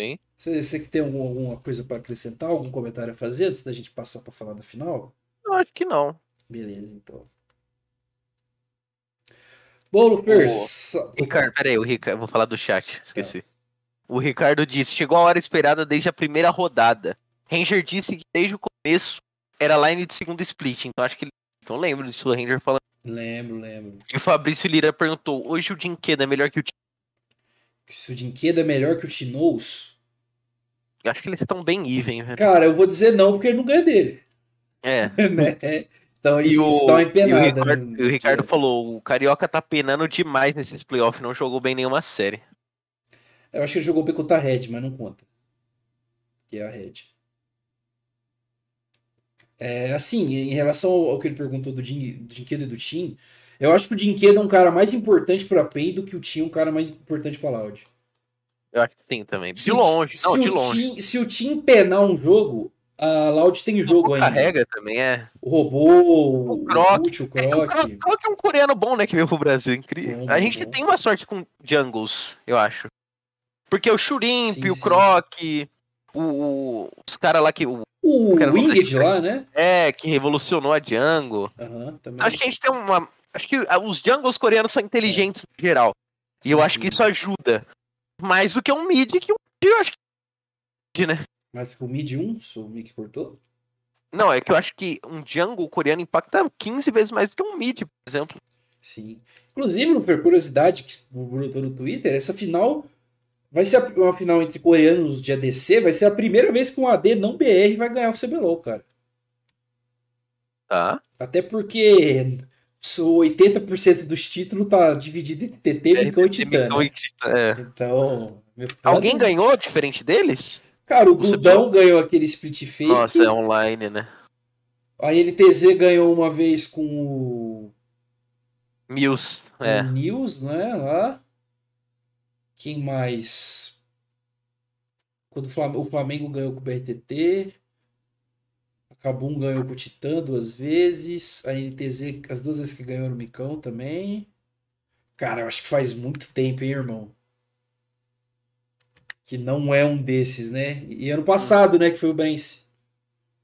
Sim. Você, você que tem algum- alguma coisa para acrescentar, algum comentário a fazer antes da gente passar para falar da final? Eu acho que não. Beleza, então. Bom, Lufers, Ricardo, peraí, o Ricardo, vou falar do chat, esqueci. O Ricardo disse: chegou a hora esperada desde a primeira rodada. Ranger disse que desde o começo era line de segunda split, então acho que ele. Então lembro disso, o Ranger falando. Lembro, lembro. E o Fabrício Lira perguntou: hoje o Dinqueda é melhor que o Se o Dinqueda é melhor que o Tinous? Eu acho que eles estão bem even, velho. Cara, eu vou dizer não, porque ele não ganha dele. É. né? Então E isso, o, isso dá uma e o. Ricardo, e o Ricardo falou: o Carioca tá penando demais nesses playoffs, não jogou bem nenhuma série. Eu acho que ele jogou bem contra a Red, mas não conta. Que é a Red. É, assim, em relação ao, que ele perguntou do Dinquedo e do Tim, eu acho que o Dinquedo é um cara mais importante pra PEN do que o Tim é um cara mais importante pra Loud. Eu acho que sim também. De Se longe, não, se de o longe. Tim- se o Tim penar um jogo, a Loud tem jogo ainda. Carrega também, é. O robô, O Croc. O É que o Croc. Croc Croc é um coreano bom, né, que veio pro Brasil. Incrível. Bom, a gente bom. tem uma sorte com jungles, eu acho. Porque o Shurimp, Sim, o. Croc, o, o- os caras lá que. O, O não Winged deixa- lá, né? é, que revolucionou a jungle. Aham, também. Acho que a gente tem uma. Acho que ah, os jungles coreanos são inteligentes no geral. E eu Sim, acho sim. que isso ajuda. Mais do que um mid, que um mid, eu acho que. Né? Mas o mid 1, sou o Mick cortou? Não, é que eu acho que um jungle coreano impacta 15 vezes mais do que um mid, por exemplo. Sim. Inclusive, por curiosidade que brotou no Twitter, essa final vai ser a- uma final entre coreanos de ADC, vai ser a primeira vez que um AD não BR vai ganhar o CBLOL, cara. Tá? Até porque 80% dos títulos tá dividido entre TT, Micão e Titã, Micão né? e Titã, é. Então... Alguém ganhou diferente deles? Cara, o o CBLOL? Dudão ganhou aquele split fake. Nossa, é online, né? A NTZ ganhou uma vez com o, Mills, com é. o News, né? Lá. Quem mais? Quando o Flam- o Flamengo ganhou com o BRTT. Kabum ganhou com o Titã duas vezes. A NTZ, as duas vezes que ganhou no Micão também. Cara, eu acho que faz muito tempo, hein, irmão? Que não é um desses, né? E ano passado, né, que foi o Brence.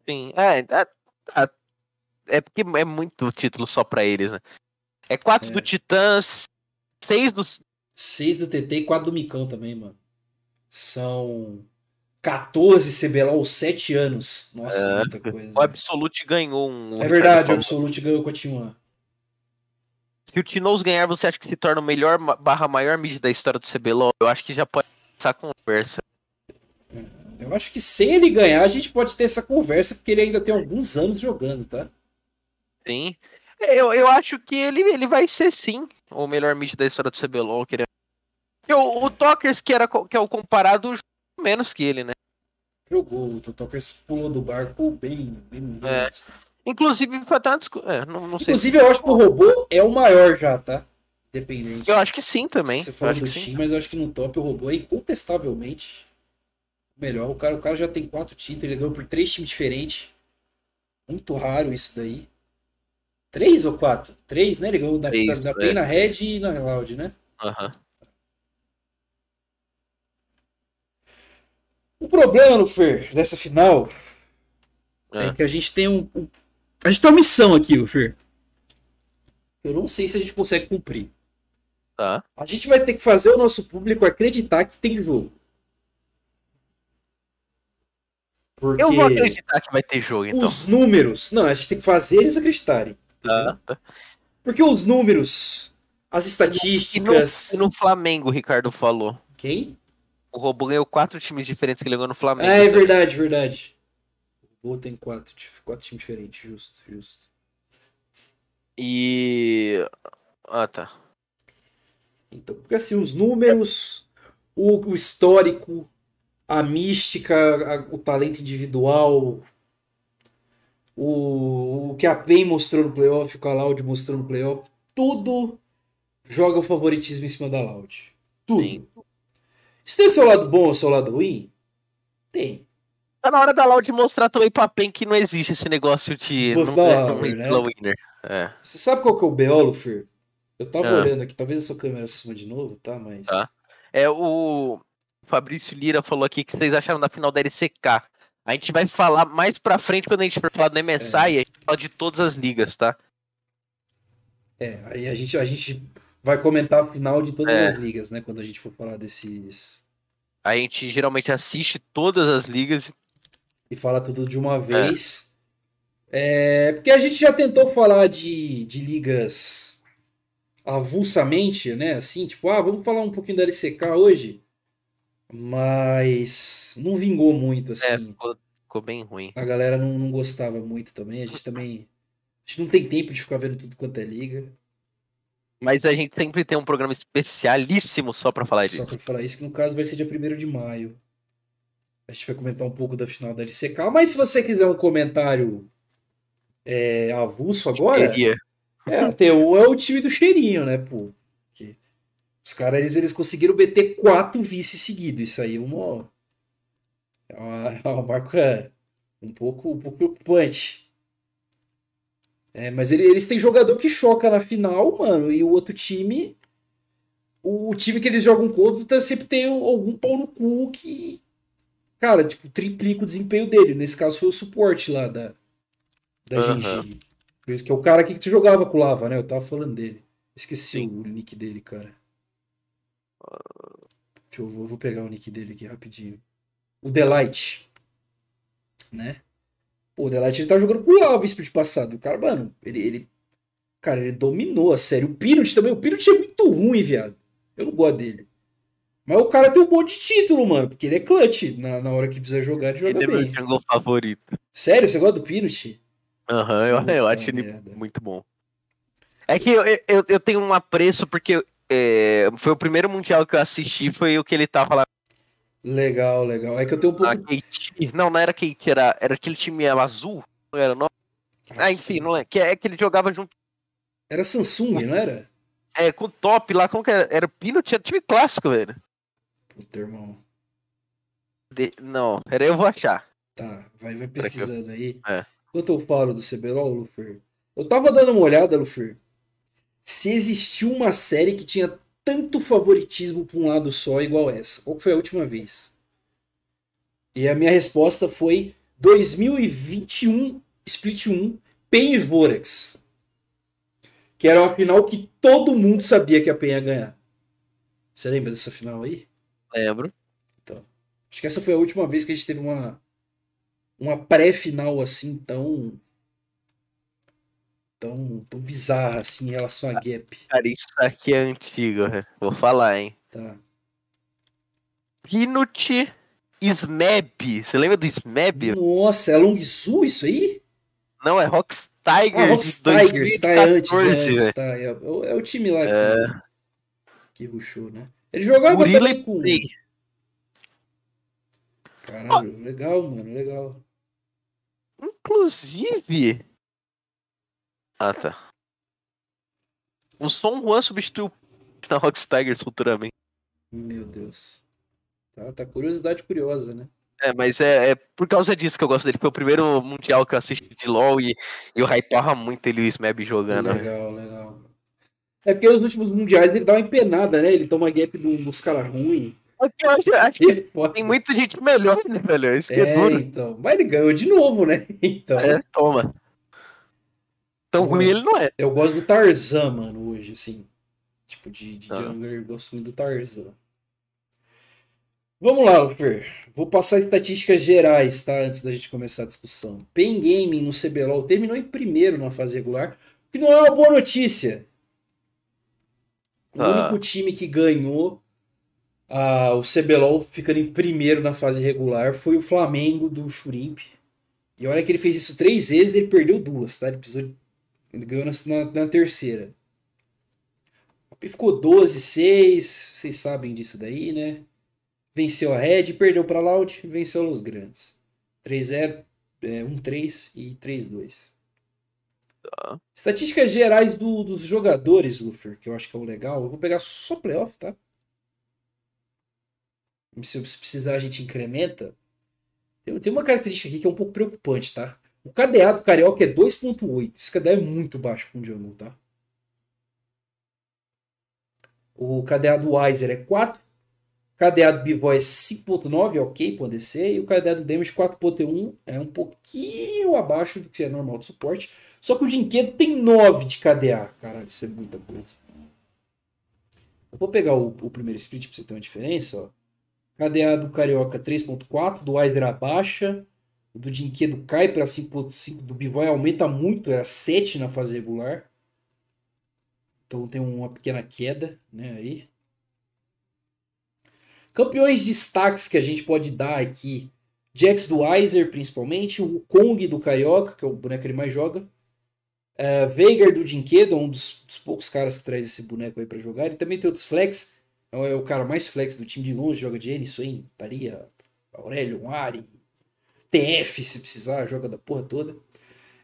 Sim, é, é, é, porque é muito título só pra eles, né? É 4 É. do Titãs, 6 dos. Seis do TT e quatro do Micão também, mano. São 14 CBLOL, 7 anos. Nossa, É, muita coisa. O Absolute ganhou um. É verdade, o. Absolute ganhou com a T1. Se o Tinoz ganhar, você acha que se torna o melhor barra maior mid da história do CBLOL? Eu acho que já pode começar a conversa. Eu acho que sem ele ganhar, a gente pode ter essa conversa, porque ele ainda tem alguns anos jogando, tá? Sim. Eu, eu acho que ele, ele vai ser sim o melhor mid da história do CBLOL, querendo. E O, Tokers, que, era, que é o comparado, menos que ele, né? Jogou, o Totokers pulou do barco bem, bem, É. Inclusive, discu- é, não, não sei. Inclusive, eu acho que o robô é o maior já, tá? Dependente. Eu acho que sim também. Você acho do sim. time, mas eu acho que no top o robô é incontestavelmente melhor. O cara, o cara já tem quatro títulos, ele ganhou por três times diferentes. Muito raro isso daí. Três ou quatro? Três, né? Ele ganhou da, Três, da, da é. PEN na Red e na Loud, né? Aham. O problema, no Fer, dessa final é. É. que a gente tem um, um- A gente tem uma missão aqui, Lufer. Eu não sei se a gente consegue cumprir. Tá. A gente vai ter que fazer o nosso público acreditar que tem jogo. Porque Eu vou acreditar que vai ter jogo, então. os números. Não, a gente tem que fazer eles acreditarem. Tá, tá. Porque os números, as E no, estatísticas. e no Flamengo, o Ricardo falou. Quem? O Robô ganhou quatro times diferentes que ele ganhou no Flamengo. Ah, é também. verdade, verdade. O Boa tem quatro, quatro times diferentes, justo, justo. E. Ah, tá. Então, porque assim, os números, o, o histórico, a mística, a- o talento individual, o, o que a PEN mostrou no playoff, o que a Loud mostrou no playoff, tudo joga o favoritismo em cima da Loud. Tudo. Sim. Isso tem o seu lado bom ou o seu lado ruim? Tem. Tá na hora da Loud mostrar também pra PEN que não existe esse negócio de. Buff não, é, não é né? winner. É. Você sabe qual que é o BO, Fer? Eu tava Ah. olhando aqui, talvez a sua câmera suma de novo, tá? Mas. Tá. É o Fabrício Lira falou aqui que vocês acharam da final da LCK. A gente vai falar mais pra frente quando a gente for falar do MSI, a gente fala de todas as ligas, tá? É, aí a gente, a gente vai comentar a final de todas É. as ligas, né? Quando a gente for falar desses. A gente geralmente assiste todas as ligas e fala tudo de uma vez. É, porque a gente já tentou falar de, de ligas avulsamente, né? Assim, tipo, ah, vamos falar um pouquinho da LCK hoje. Mas não vingou muito, É, assim. ficou, ficou bem ruim. A galera não, não gostava muito também. A gente também. A gente não tem tempo de ficar vendo tudo quanto é liga. Mas a gente sempre tem um programa especialíssimo só pra falar Só disso. pra falar isso, que no caso vai ser dia 1 de maio. A gente vai comentar um pouco da final da LCK. Mas se você quiser um comentário é, avulso agora, Queria. é, o T1 é o time do cheirinho, né, pô? Os caras, eles, eles conseguiram meter quatro vices seguidos. Isso aí é uma, é uma, é uma marca um pouco, um pouco preocupante. É, mas ele- eles têm jogador que choca na final, mano, e o outro time. O, o time que eles jogam contra sempre tem algum pau no cu que. Cara, tipo, triplica o desempenho dele. Nesse caso foi o suporte lá da, da. Genji. Por isso que é o cara aqui que você jogava com o Lava, né? Eu tava falando dele. Esqueci Sim. o nick dele, cara. Deixa eu, vou vou pegar o nick dele aqui rapidinho. O Delight. Né? Pô, o Delight ele tava jogando com o esse split passado. O cara, mano, ele, ele. Cara, ele dominou a série. O Pinot também. O Pinot é muito ruim, viado. Eu não gosto dele. Mas o cara tem um monte de título, mano. Porque ele é clutch. Na, na hora que precisa jogar, ele joga Ele é meu bem. jungle favorito. Sério? Você gosta do Pinot? Aham, eu, eu Puta acho ele merda. muito bom. É que eu, eu, eu tenho um apreço porque é, foi o primeiro mundial que eu assisti, foi o que ele tava lá Legal, legal. É que eu tenho um pouco. KT. Não, não era KT, era, era aquele time azul. Não era, não. Ah, enfim, não é. Que é que ele jogava junto Era Samsung, não era? é, com o top lá, como que era? Era Pino, tinha time clássico, velho. Puta, irmão. De- Não, era eu vou achar. Tá, vai, vai pesquisando aí. É. Enquanto eu falo do CBLOL, Lufer, eu tava dando uma olhada, Lufer, se existiu uma série que tinha tanto favoritismo pra um lado só igual essa. Qual que foi a última vez? E a minha resposta foi 2021 Split 1 PEN e Vorax. Que era uma final que todo mundo sabia que a PEN ia ganhar. Você lembra dessa final aí? Lembro. Acho que essa foi a última vez que a gente teve uma, uma pré-final assim tão, tão, tão bizarra assim em relação a gap. Cara, isso aqui é antigo, velho. Vou falar, hein. Tá. Pinot Smeb. Você lembra do Smeb? Nossa, é Long Su isso aí? Não, é Rocks Tigers Ah, Rocks de Tigers, tá é antes, é, 2014, antes, velho. tá. É, o- é o time lá É. que, que rushou, né? Ele jogava Gorilla também com. Caralho, legal, mano, legal. Inclusive. Ah, tá. O Son Juan substituiu na Rocks Tigers futuramente. Meu Deus. Tá, tá curiosidade curiosa, né? É, mas é, é por causa disso que eu gosto dele. Foi o primeiro mundial que eu assisti de LoL e e eu hypava muito ele e o Smeb jogando. né? Legal, legal. É porque os últimos mundiais ele dá uma empenada, né? Ele toma gap do- dos caras ruins. Que eu acho, acho que É foda. tem muita gente melhor, né, velho? Isso que é, É, duro. então. Mas ele ganhou de novo, né? Então. É, toma. Tão Uhum. ruim ele não é. Eu gosto do Tarzan, mano, hoje, assim. Tipo, de, de Ah. jungler, eu gosto muito do Tarzan. Vamos lá, Lufer. Vou passar estatísticas gerais, tá? Antes da gente começar a discussão. Pen Gaming no CBLOL terminou em primeiro na fase regular, o que não é uma boa notícia. O Ah. único time que ganhou ah, o CBLOL ficando em primeiro na fase regular foi o Flamengo do Churimp. E olha que ele fez isso três vezes ele perdeu duas, tá? Ele, precisou, ele ganhou na, na- terceira. Ele ficou 12-6, vocês sabem disso daí, né? Venceu a Red, perdeu para Loud, venceu Los Grandes. 3-0, é, 1-3 e 3-2. Tá. Estatísticas gerais do- dos jogadores, Luffy, que eu acho que é o legal. Eu vou pegar só playoff, tá? Se se precisar, a gente incrementa. Tem, tem uma característica aqui que é um pouco preocupante, tá? O KDA do Carioca é 2.8. Esse KDA é muito baixo com o Jungle, tá? O KDA do Weiser é 4. O KDA do Bivoy é 5.9, ok, pode ser. E o KDA do Damage 4.1 é um pouquinho abaixo do que é normal de suporte. Só que o Dinquedo tem 9 de KDA. Caralho, isso é muita coisa. Eu vou pegar o, o primeiro split pra você ter uma diferença. Ó. KDA do Carioca 3.4, do Weiser abaixa. O do Dinquedo cai para 5.5, do Bivoy aumenta muito, era 7 na fase regular. Então tem uma pequena queda, né, aí. Campeões destaques que a gente pode dar aqui. Jax do Weiser, principalmente. O Kong do Carioca, que é o boneco que ele mais joga. Uh, Veigar do Dinquedo, um dos, dos, poucos caras que traz esse boneco aí para jogar. Ele também tem outros flex. É, é o cara mais flex do time de longe, joga de N, Swain, Taria, Aurélio, Ari, TF se precisar, joga da porra toda.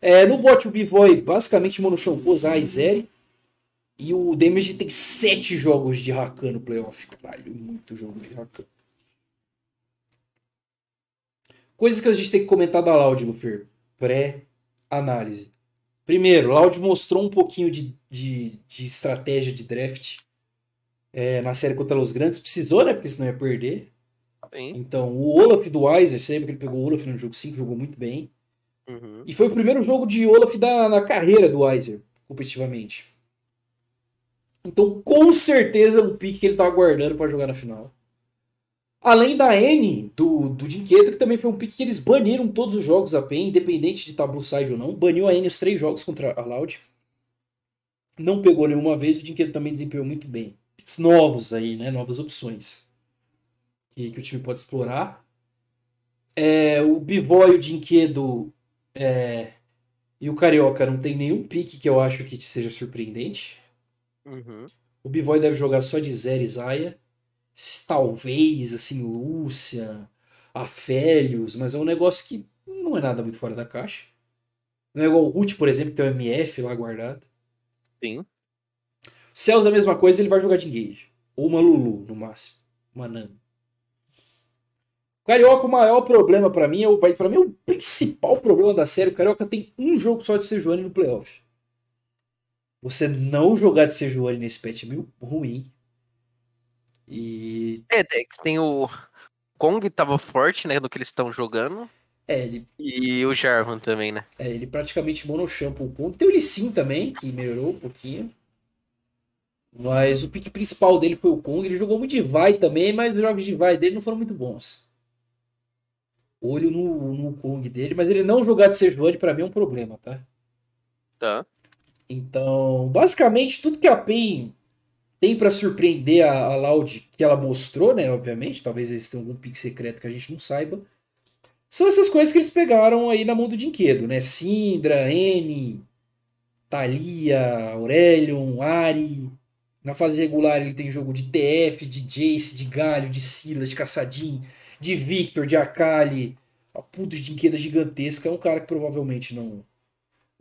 É, no bot o Bivoy, basicamente Zai e Zeri. E o Damage tem sete jogos de Rakan no playoff. Caralho, muito jogo de Rakan. Coisas que a gente tem que comentar da Loud, Lufer. Pré-análise. Primeiro, Loud mostrou um pouquinho de, de, de estratégia de draft é, na série contra os grandes. Precisou, né? Porque senão ia perder. Sim. Então, o Olaf do Weiser, sempre que ele pegou o Olaf no jogo 5, jogou muito bem. Uhum. E foi o primeiro jogo de Olaf da, na carreira do Weiser, competitivamente. Então, com certeza, é um pique que ele tá aguardando para jogar na final. Além da N do, do Dinquedo, que também foi um pique que eles baniram todos os jogos a PEN, independente de tablo side ou não. Baniu a N os três jogos contra a Loud. Não pegou nenhuma vez, o Dinquedo também desempenhou muito bem. Picks novos aí, né? Novas opções que, que o time pode explorar. É, o Bivoy, o Dinquedo é, e o Carioca não tem nenhum pique que eu acho que seja surpreendente. Uhum. O Bivoy deve jogar só de Zé e Zaya. Talvez, assim, Lúcia, Afélios, mas é um negócio que não é nada muito fora da caixa. Não é igual o Ruth, por exemplo, que tem o MF lá guardado. Sim. Cells a mesma coisa, ele vai jogar de engage. Ou uma Lulu, no máximo. Uma Nami. Carioca, o maior problema para mim, é para mim, o principal problema da série, o Carioca tem um jogo só de Sejuani no playoff. Você não jogar de Sejuani nesse patch é meio ruim. E. É, tem o. Kong tava forte, né, no que eles estão jogando. É, ele. E o Jarvan também, né? É, ele praticamente monochampa o Kong. Tem o Lissin também, que melhorou um pouquinho. Mas o pique principal dele foi o Kong. Ele jogou muito de vai também, mas os jogos de vai dele não foram muito bons. Olho no, no Kong dele, mas ele não jogar de Sejuani para mim é um problema, tá? Tá. Então, basicamente, tudo que a PEN tem para surpreender a, a Loud, que ela mostrou, né? Obviamente, talvez eles tenham algum pique secreto que a gente não saiba. São essas coisas que eles pegaram aí na mão do Dinquedo, né? Sindra, N, Thalia, Aurelion, Ari. Na fase regular ele tem jogo de TF, de Jace, de Galho, de Silas, de Caçadinho, de Victor, de Akali. A puta de Dinqueda gigantesca. É um cara que provavelmente não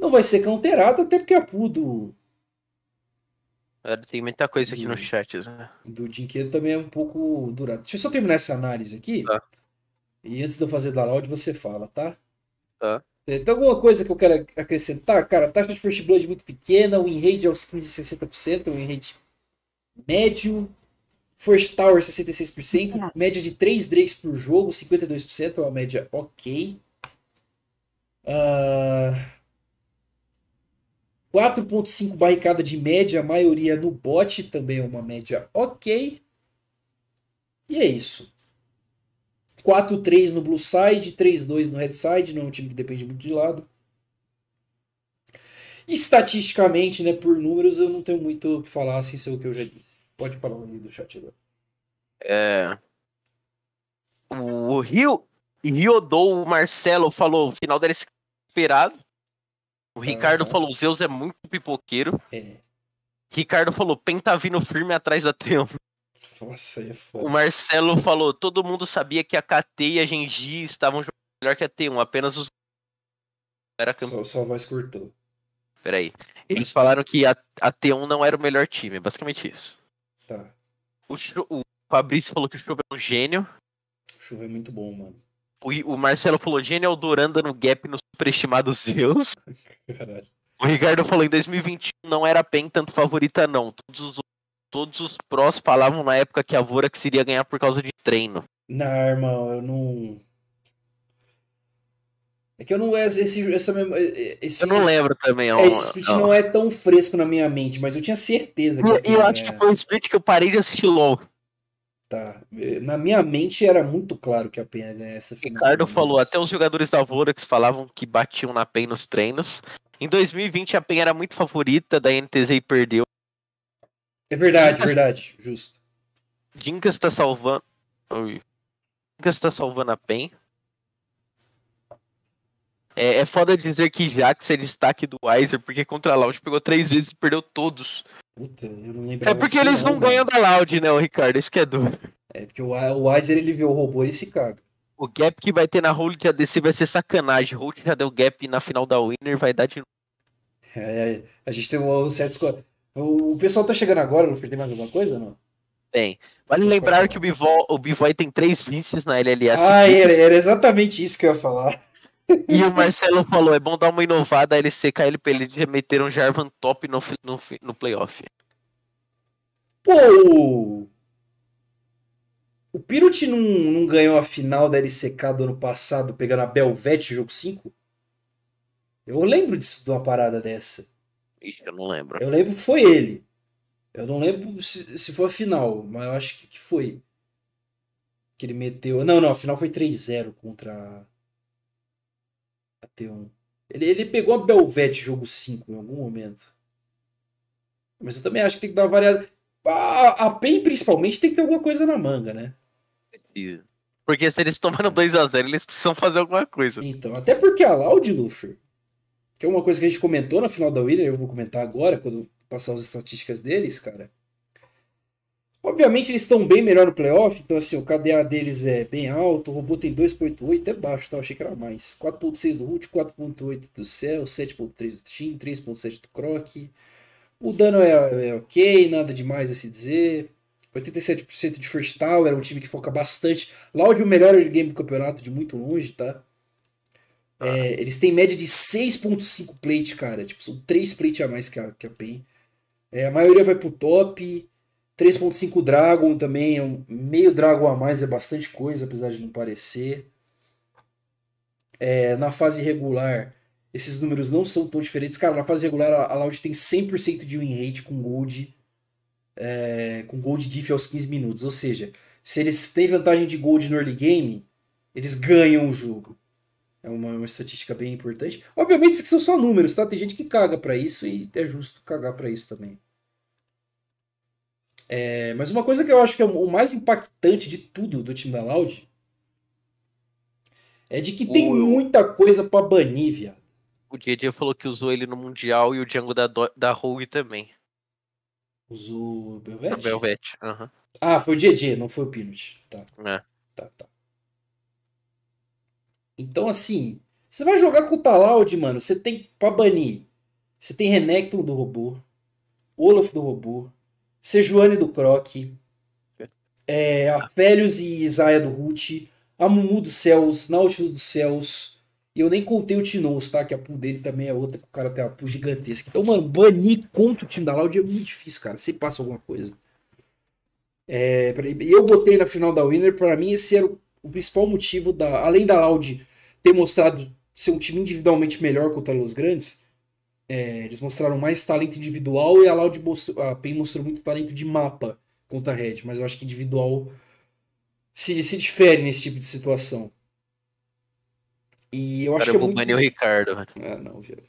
não vai ser counterado, até porque a Pudo. Tem muita coisa aqui do, no chat. Né? Do Dinquedo também é um pouco durado. Deixa eu só terminar essa análise aqui. Tá. E antes de eu fazer da loud, você fala, tá? Tá. É, tem alguma coisa que eu quero acrescentar? Cara, a taxa de first blood é muito pequena, o win rate é aos 15 60%, o win rate médio. First Tower 66%, média de 3 Drakes por jogo, 52%, é uma média ok. Uh, 4.5 barricada de média, a maioria no bot, também é uma média ok. E é isso. 4-3 no blue side, 3-2 no red side, não é um time que depende muito de lado. Estatisticamente, né, por números, eu não tenho muito o que falar, assim, sei o que eu já disse. Pode falar aí do chat agora. É... O Rio Riodou Marcelo falou, o final dele esperado. O Ricardo uhum. falou, Zeus é muito pipoqueiro. É. Ricardo falou, Pen tá vindo firme atrás da T1. Nossa, é foda. O Marcelo falou, todo mundo sabia que a KT e a Genji estavam jogando melhor que a T1, apenas os... Era campeão. Só, só a voz cortou. Peraí. Eles falaram que a, a T1 não era o melhor time, é basicamente isso. Tá. O, o Fabrício falou que o Chuva é um gênio. O Chuva é muito bom, mano. O, o Marcelo falou genial Duranda no gap no superestimado Zeus. Caralho. O Ricardo falou em 2021 não era PEN tanto favorita não. Todos os, todos os prós falavam na época que a Vorax iria ganhar por causa de treino. Não, irmão, eu não. É que eu não. Esse, essa, esse, eu não lembro também. É, esse split não. não. é tão fresco na minha mente, mas eu tinha certeza que. Eu, eu acho que foi um split que eu parei de assistir LOL. Tá. Na minha mente era muito claro que a PEN ia ganhar essa final. Ricardo falou, até os jogadores da Vorax falavam que batiam na PEN nos treinos. Em 2020 a PEN era muito favorita da NTZ e perdeu. É verdade, Dinkas... verdade, justo. Dinkas tá salvando. Oi. Dinkas tá salvando a PEN. É, é foda dizer que Jax é destaque do Weiser, porque contra a Loud pegou três vezes e perdeu todos. Puta, eu não É porque assim, eles não, não ganham da Loud, né, o Ricardo? Isso que é duro. É porque o, o Weiser ele vê o robô e se caga. O gap que vai ter na Holt de ADC vai ser sacanagem. Holt já deu gap na final da Winner, vai dar de novo. É, a gente tem um certo. O pessoal tá chegando agora, Luffy, tem mais alguma coisa não? Tem. Vale lembrar que o Bivoy, o Bivoy tem três vices na LLS. Ah, era, era, exatamente isso que eu ia falar. E o Marcelo falou: é bom dar uma inovada, a LC KLP, eles já meteram Jarvan top no, no, no playoff. Pô! O Pirut não, não ganhou a final da LCK do ano passado pegando a Belvete jogo 5? Eu lembro disso, de uma parada dessa. Ixi, eu não lembro. Eu lembro que foi ele. Eu não lembro se, se foi a final, mas eu acho que, que foi. Que ele meteu. Não, não, a final foi 3-0 contra T1. Ele, ele pegou a Belvete jogo 5 em algum momento. Mas eu também acho que tem que dar uma variada. A, a PEN, principalmente, tem que ter alguma coisa na manga, né? Porque se eles tomaram 2x0, eles precisam fazer alguma coisa. Então, até porque a Loud, Luffy, que é uma coisa que a gente comentou na final da Winner, eu vou comentar agora, quando passar as estatísticas deles, cara. Obviamente eles estão bem melhor no playoff, então assim, o KDA deles é bem alto, o robô tem 2.8, é baixo, tá? Eu achei que era mais. 4.6 do Root, 4.8 do Cell, 7.3 do Team, 3.7 do Croc. O dano é, é, ok, nada demais a se dizer. 87% de First Tower, é um time que foca bastante. Loud é o melhor game do campeonato de muito longe, tá? É, eles têm média de 6.5 plate, cara. Tipo, são 3 plate a mais que a, que a PEN. É, a maioria vai pro top. 3.5 Dragon também, é um meio Dragon a mais, é bastante coisa, apesar de não parecer. É, na fase regular, esses números não são tão diferentes. Cara, na fase regular, a Loud tem 100% de win rate com Gold, é, com Gold Diff aos 15 minutos. Ou seja, se eles têm vantagem de Gold no early game, eles ganham o jogo. É uma, uma estatística bem importante. Obviamente, isso são só números, tá? Tem gente que caga para isso e é justo cagar para isso também. É, mas uma coisa que eu acho que é o mais impactante de tudo do time da Loud é de que o... tem muita coisa para banir, viado. O JJ falou que usou ele no Mundial e o Django da, da Rogue também. Usou o Belvete? O Belvete, aham. Uhum. Ah, foi o JJ, não foi o Pinot. Tá. É. Tá, tá. Então, assim, você vai jogar com o Talaud, mano, você tem pra banir. Você tem Renekton do robô, Olaf do robô, Sejuani do Croc, é, Afélios e Isaiah do Root, a Mumu dos Céus, Nautilus dos Céus. E eu nem contei o Tinous, tá? Que a pool dele também é outra, que o cara tem uma pool gigantesca. Então, mano, banir contra o time da Loud é muito difícil, cara. Sempre passa alguma coisa. É, eu botei na final da Winner, para mim esse era o, o, principal motivo, da, além da Loud ter mostrado ser um time individualmente melhor contra os grandes, é, eles mostraram mais talento individual e a Loud mostrou, a PEN mostrou muito talento de mapa contra a Red, mas eu acho que individual se, se difere nesse tipo de situação. E eu acho Cara, que é eu muito... o Ricardo. Ah, não, viu?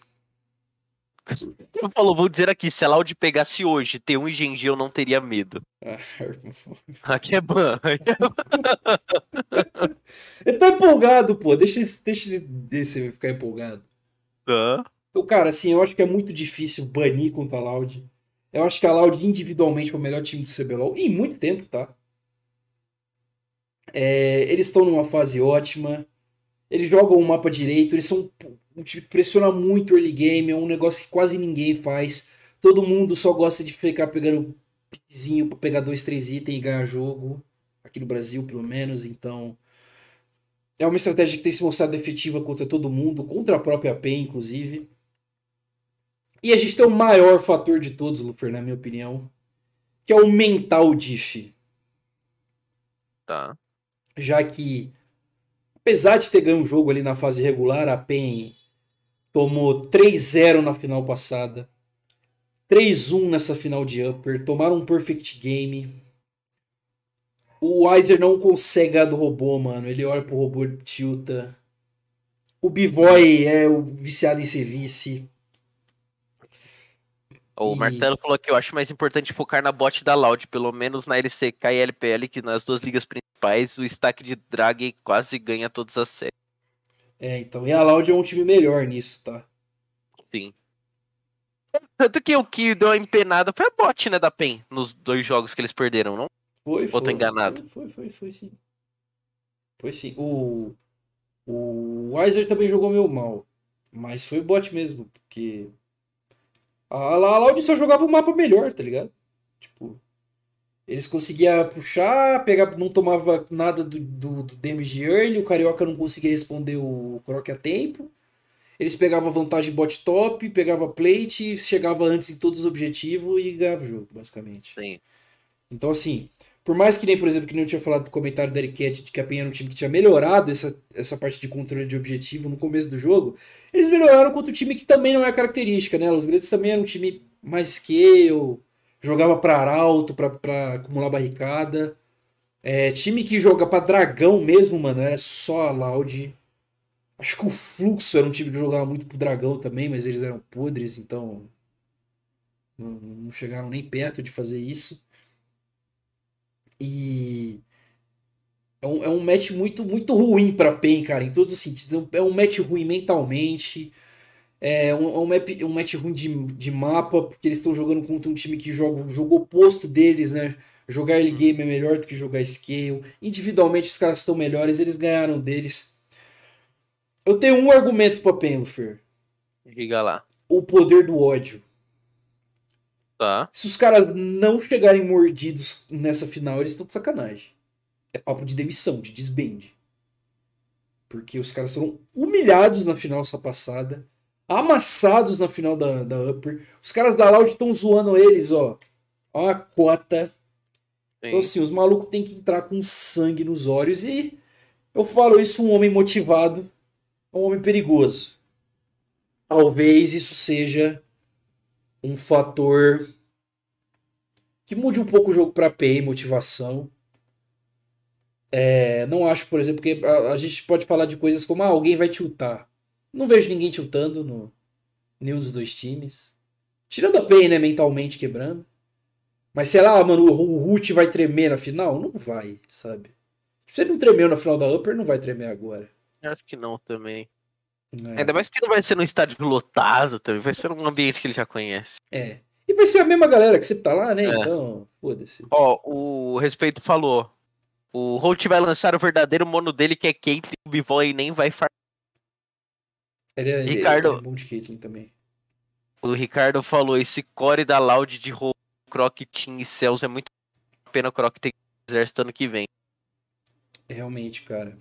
Ele falou, vou dizer aqui, se a Loud pegasse hoje T1 e Genji, eu não teria medo. Ah, aqui é ban. ele tá empolgado, pô. Deixa, deixa ele ficar empolgado. Tá. Então, cara, assim, eu acho que é muito difícil banir contra a Loud. Eu acho que a Loud individualmente é o melhor time do CBLOL em muito tempo, tá? É, eles estão numa fase ótima. Eles jogam o mapa direito. Eles são um time que pressiona muito early game. É um negócio que quase ninguém faz. Todo mundo só gosta de ficar pegando piquezinho pra pegar dois, três itens e ganhar jogo. Aqui no Brasil, pelo menos. Então, é uma estratégia que tem se mostrado efetiva contra todo mundo, contra a própria PEN, inclusive. E a gente tem o maior fator de todos, Lufer, na minha opinião, que é o mental diff. Tá. Já que, apesar de ter ganho um jogo ali na fase regular, a PEN tomou 3-0 na final passada, 3-1 nessa final de Upper, tomaram um perfect game. O Weiser não consegue ganhar do robô, mano. Ele olha pro robô e tilta. O B-Boy é o viciado em ser vice. O E- Marcelo falou que eu acho mais importante focar na bot da Loud, pelo menos na LCK e LPL, que nas duas ligas principais o stack de drag quase ganha todas as séries. É, então. E a Loud é um time melhor nisso, tá? Sim. Tanto que o que deu a empenada foi a bot, né, da PEN, nos dois jogos que eles perderam, não? Foi, foi. Ou tô enganado? Foi, foi, foi, sim. Foi sim. O, o Weiser também jogou meio mal. Mas foi o bot mesmo, porque. A, a Loud só jogava o mapa melhor, tá ligado? Tipo. Eles conseguiam puxar, pegar, não tomava nada do, do, do damage early, o Carioca não conseguia responder o Croc a tempo. Eles pegavam vantagem bot top, pegava plate, chegava antes em todos os objetivos e ganhava o jogo, basicamente. Sim. Então, assim, por mais que nem, por exemplo, que nem eu tinha falado do comentário da Ericat de que a PEN era um time que tinha melhorado essa, essa parte de controle de objetivo no começo do jogo, eles melhoraram contra o time que também não é característica, né? Os Grandes também eram um time mais scale, jogava pra arauto, pra acumular barricada. É, time que joga pra dragão mesmo, mano, era só a Loud. Acho que o Fluxo era um time que jogava muito pro dragão também, mas eles eram podres, então não, não chegaram nem perto de fazer isso. E é um, é um match muito, muito ruim pra PEN, cara, em todos os sentidos. É um match ruim mentalmente. É um, é um, map, um match ruim de, de mapa, porque eles estão jogando contra um time que joga o jogo oposto deles, né? Jogar early game é melhor do que jogar scale. Individualmente os caras estão melhores, eles ganharam deles. Eu tenho um argumento pra PEN, Lufer. Diga lá. O poder do ódio. Tá. Se os caras não chegarem mordidos nessa final, eles estão de sacanagem. É papo de demissão, de desbande. Porque os caras foram humilhados na final essa passada, amassados na final da, da Upper. Os caras da Loud estão zoando eles, ó. Ó a cota. Então, Sim. assim, os malucos têm que entrar com sangue nos olhos. E eu falo isso, um homem motivado, um homem perigoso. Talvez isso seja um fator que mude um pouco o jogo para PEN, motivação. É, não acho, por exemplo, que a, a gente pode falar de coisas como ah, alguém vai tiltar. Não vejo ninguém tiltando no nenhum dos dois times. Tirando a PEN, né, mentalmente quebrando. Mas sei lá, mano, o, Root vai tremer na final? Não vai, sabe? Se ele não tremeu na final da Upper, não vai tremer agora. Eu Acho que não também. Né? Ainda mais que não vai ser num estádio lotado também, vai ser num ambiente que ele já conhece. É. E vai ser a mesma galera que sempre tá lá, né? É. Então, foda-se. Ó, o Respeito falou. O Holt vai lançar o verdadeiro mono dele, que é Caitlyn, o Bivoy nem vai far... Ele é, Ricardo. ele é bom de Caitlyn também. O Ricardo falou, esse core da Loud de roubo, Croc, Team e Cells é muito pena o Croc ter exército ano que vem. Realmente, cara.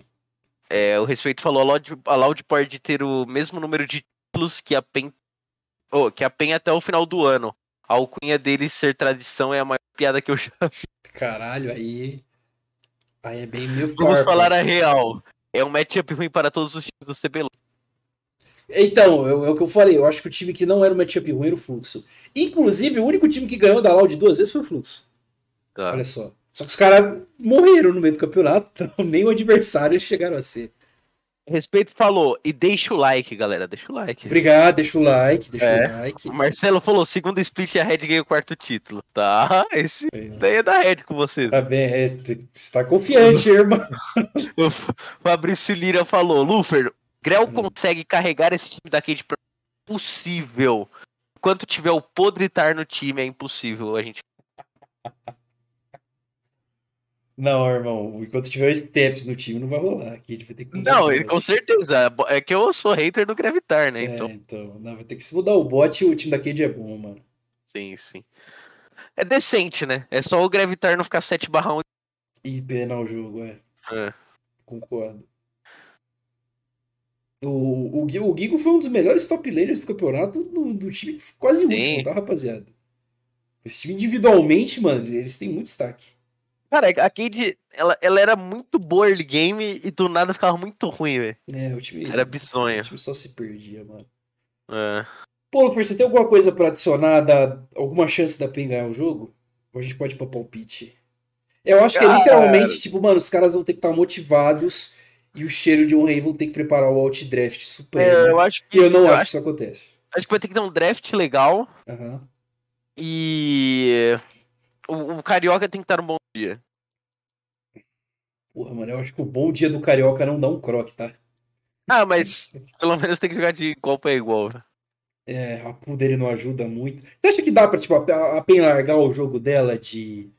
É, o Respeito falou, a Loud, a Loud pode ter o mesmo número de títulos que a PEN, oh, que a PEN até o final do ano. A alcunha deles ser tradição é a maior piada que eu já vi. Caralho, aí. Aí é bem meio Vamos falar a real. É um matchup ruim para todos os times do CBLOL. Então, é, o que eu falei. Eu acho que o time que não era o matchup ruim era o Fluxo. Inclusive, o único time que ganhou da Loud duas vezes foi o Fluxo. Tá. Olha só. Só que os caras morreram no meio do campeonato, então nem o adversário chegaram a ser. Respeito falou, e deixa o like, galera, deixa o like. Obrigado, deixa o like, deixa É. o like. O Marcelo falou, segundo split a Red ganha o quarto título. Tá, esse ó. daí é da Red com vocês. Tá bem, é, você tá confiante, irmão. O Fabrício Lira falou, Lufer, Grell Hum. consegue carregar esse time daqui de possível. Enquanto tiver o Podritar no time, é impossível a gente. Não, irmão, enquanto tiver o Steps no time, não vai rolar. Aqui a gente vai ter que Não, ele- com certeza. É que eu sou hater do Gravitar, né? É, Então, então, não, vai ter que se mudar o bot o time da Cade é bom, mano. sim, sim. É decente, né? É só o Gravitar não ficar 7 barra 1. E penar o jogo, é. É. Concordo. O, o, o Gigo foi um dos melhores top laners do campeonato do, do time quase Sim. último, tá, rapaziada? Esse time individualmente, mano, eles têm muito destaque. Cara, a Cade, ela, ela era muito boa early game e do nada ficava muito ruim, velho. É, o time. Era O bizonho. time só se perdia, mano. É. Pô, Luper, você tem alguma coisa pra adicionar, da, alguma chance da PEN ganhar o jogo? Ou a gente pode ir pra palpite? Eu acho que é literalmente, tipo, mano, os caras vão ter que estar motivados e o cheiro de um rei vão ter que preparar o alt draft É, supremo. eu acho que. E eu não acho acho, que isso acontece. acho que vai ter que ter um draft legal Aham. e. O, o Carioca tem que estar num bom dia. Porra, mano, eu acho que o bom dia do Carioca não dá um croque, tá? Ah, mas pelo menos tem que jogar de igual pra igual. É, a pool dele não ajuda muito. Você acha que dá pra, tipo, a, a PEN largar o jogo dela de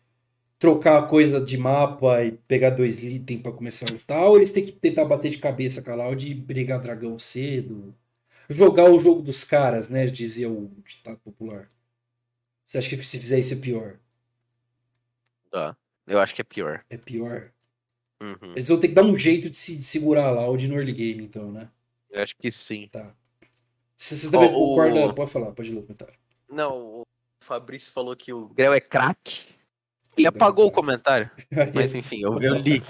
trocar a coisa de mapa e pegar dois itens pra começar a lutar? Ou eles têm que tentar bater de cabeça com a Loud e brigar dragão cedo? Jogar o jogo dos caras, né? Dizia o ditado popular. Você acha que se fizer isso é pior? Tá. Eu acho que é pior. É pior? Uhum. Eles vão ter que dar um jeito de, se, de segurar a Loud no early game, então, né? Eu acho que sim. Se você também Ó, o- concorda, pode falar, pode ler o comentário. Não, o Fabrício falou que o Grell é craque. Ele é apagou o comentário. Mas enfim, eu, eu li.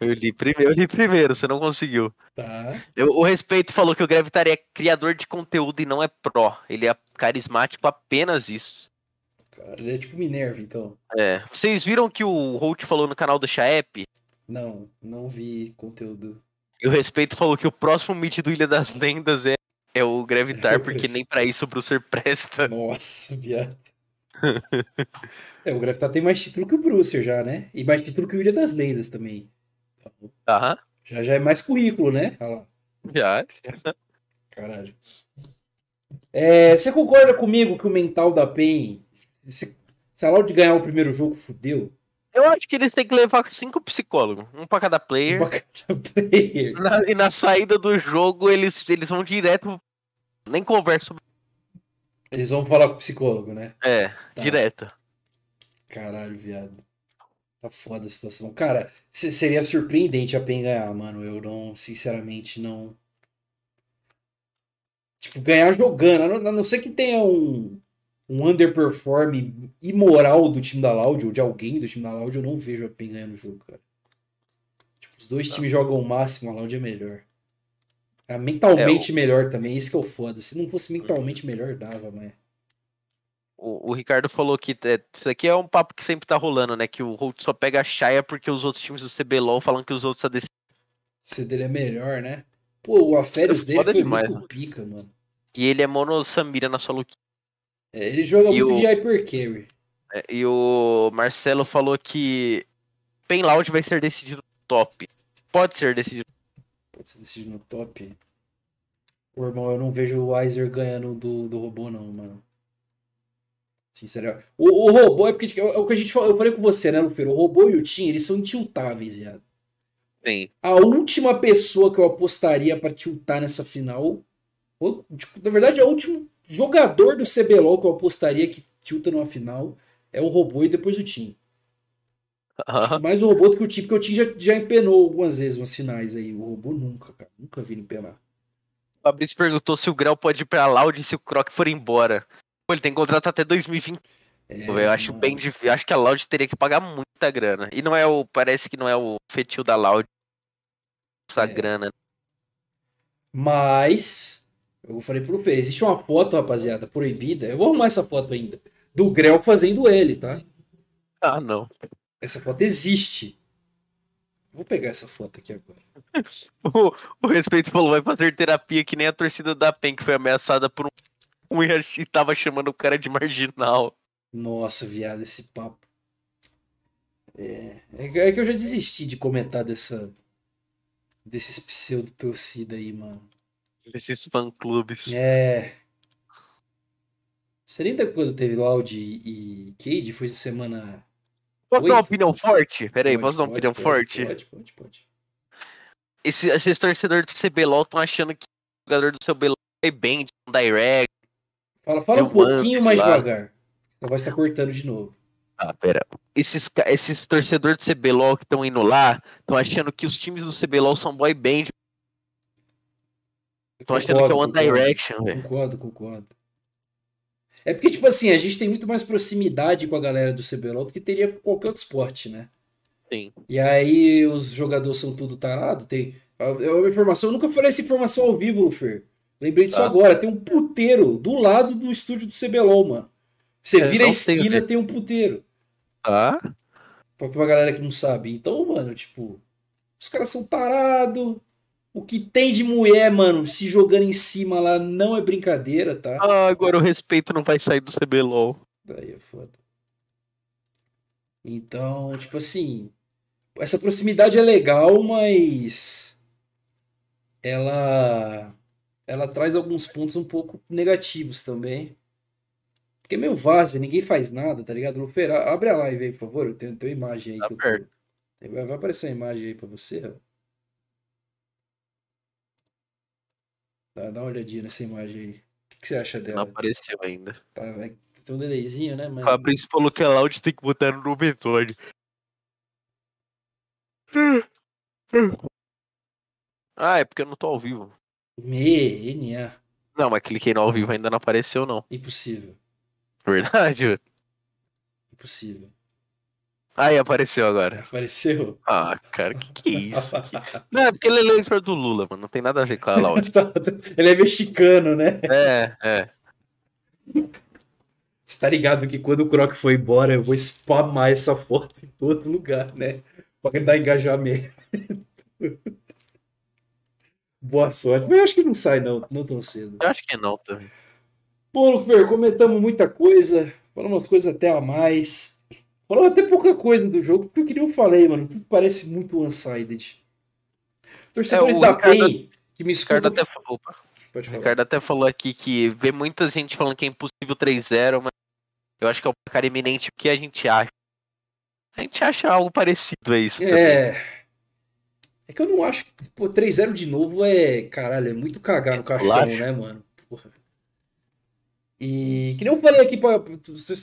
Eu li, primeiro, eu li primeiro, você não conseguiu. Tá. Eu- o Respeito falou que o Gravitar é criador de conteúdo e não é pró. Ele é carismático apenas isso. Cara, ele é tipo Minerva, então. É. Vocês viram que o Holt falou no canal do Chaep? Não, não vi conteúdo. E o Respeito falou que o próximo meet do Ilha das Lendas é, é o Gravitar, porque nem pra isso o Brucer presta. Nossa, viado. É, o Gravitar tem mais título que o Brucer já, né? E mais título que o Ilha das Lendas também. Aham. Já, já é mais currículo, né? Olha lá. Já. Caralho. É, você concorda comigo que o mental da PEN, se, se a Loud ganhar o primeiro jogo, fudeu? Eu acho que eles têm que levar cinco psicólogos, um pra cada player. Pra cada player. Na- e na saída do jogo, eles, eles vão direto. Nem conversam. Eles vão falar com o psicólogo, né? É, Tá. direto. Caralho, viado. Tá foda a situação. Cara, se- seria surpreendente a PEN ganhar, mano. Eu não, sinceramente, não. Tipo, ganhar jogando. A não, a não ser que tenha um, um underperform imoral do time da Loud, ou de alguém do time da Loud, eu não vejo a PEN ganhando o jogo, cara. Tipo, os dois times jogam o máximo, a Loud é melhor. É mentalmente melhor também, isso que é o foda. Se não fosse mentalmente melhor, dava, mas. O, o Ricardo falou que é, isso aqui é um papo que sempre tá rolando, né? Que o Holt só pega a Shaya porque os outros times do CBLOL falam que os outros ADC. O C dele é melhor, né? Pô, o Aférios é dele foi demais, muito mano. pica, mano. E ele é mono Samira na sua luta. É, ele joga E muito o- de hyper carry. É, E o Marcelo falou que Pen Loud vai ser decidido no top. Pode ser decidido. Pode ser decidido no top. Pô, irmão, eu não vejo o Weiser ganhando do, do robô, não, mano. Sinceramente. O, o robô é porque é o que a gente falou. Eu falei com você, né, Lufeiro? O robô e o Tim, eles são intiltáveis, viado. Sim. A última pessoa que eu apostaria pra tiltar nessa final. ou, tipo, na verdade, é o último jogador do CBLOL que eu apostaria que tilta numa final é o robô e depois o Tim. Aham. Mais o robô do que o Tim, porque o Tim já, já empenou algumas vezes umas finais aí. O robô nunca, cara. Nunca vi ele empenar. O Fabrício perguntou se o Grell pode ir pra Loud se o Croc for embora. Pô, ele tem contrato até 2020. É, eu acho mano. bem difícil. Acho que a Loud teria que pagar muita grana. E não é o. Parece que não é o fetil da Loud. Essa É. grana. Mas, eu falei pro Fê, existe uma foto, rapaziada, proibida. Eu vou arrumar essa foto ainda. Do Grell fazendo ele, tá? Ah, não. Essa foto existe. Vou pegar essa foto aqui agora. O, o Respeito falou, vai fazer terapia que nem a torcida da PEN, que foi ameaçada por um, um e tava chamando o cara de marginal. Nossa, viado, esse papo. É, é que- é eu já desisti de comentar dessa desses pseudo torcida aí, mano. Esses fã-clubes. É. Você lembra quando teve Loud e Cade? Foi essa semana. Posso dar uma opinião forte? Pera aí, Pode, posso dar uma pode, opinião pode, forte? Pode, pode, pode. Esse- esses torcedores do CBLOL estão achando que o jogador do CBLOL é bem, de um direct. Fala, fala um pouquinho mais lá. devagar. Sua voz tá cortando de novo. Ah, pera. Esses, esses torcedores do CBLOL que estão indo lá, estão achando que os times do CBLOL são boy band. Estão achando que é One concordo. Direction, velho. Concordo, concordo. É porque, tipo assim, a gente tem muito mais proximidade com a galera do CBLOL do que teria com qualquer outro esporte, né? Sim. E aí os jogadores são tudo tarado. Tem. É uma informação, eu nunca falei essa informação ao vivo, Lufer. Lembrei disso Tá. agora. Tem um puteiro do lado do estúdio do CBLOL, mano. Você Eu vira a esquina, tem um puteiro. Ah? Pra pra galera que não sabe. Então, mano, tipo, os caras são tarados. O que tem de mulher, mano, se jogando em cima lá não é brincadeira, tá? Ah, agora o respeito não vai sair do CBLOL. Daí é foda. Então, tipo assim, essa proximidade é legal, mas ela ela traz alguns pontos um pouco negativos também. Porque é meio vaza, ninguém faz nada, tá ligado? Lufer, a- abre a live aí, por favor. Eu tenho, tenho imagem aí Tá eu tô- perto. Vai vai aparecer uma imagem aí pra você, ó. Dá, dá uma olhadinha nessa imagem aí. O que, você acha Não dela? apareceu ainda. Tá, é- tem um delayzinho, né? Mas... Fabrício falou que a Loud tem que botar no episódio. Ah, é porque eu não tô ao vivo. Me, NA. Não, mas cliquei no ao vivo ainda não apareceu, não. Impossível. Verdade? Impossível. Aí apareceu agora. Apareceu? Ah, cara, que que é isso? Não, é porque ele é eleitor do Lula, mano. Não tem nada a ver com a Loud. Ele é mexicano, né? É, é. Você tá ligado que quando o Croc for embora, eu vou spamar essa foto em todo lugar, né? Pra dar engajamento. Boa sorte. Mas eu acho que não sai, não, não tão cedo. Eu acho que não também. Bom, Luper, comentamos muita coisa. Falamos coisas até a mais. Falamos até pouca coisa do jogo, porque eu queria eu falei, mano. Tudo parece muito one-sided. Torcedores É, o da Ricardo- PEN que me O Ricardo escutam. até, falou- opa, Pode o falar. Ricardo até falou aqui que vê muita gente falando que é impossível 3-0, mas eu acho que é um placar iminente o que a gente acha. A gente acha algo parecido a isso também. É. É que eu não acho que, pô, 3-0 de novo é, caralho, é muito cagar no caixão, Bolacha. né, mano? E que nem eu falei aqui, pra,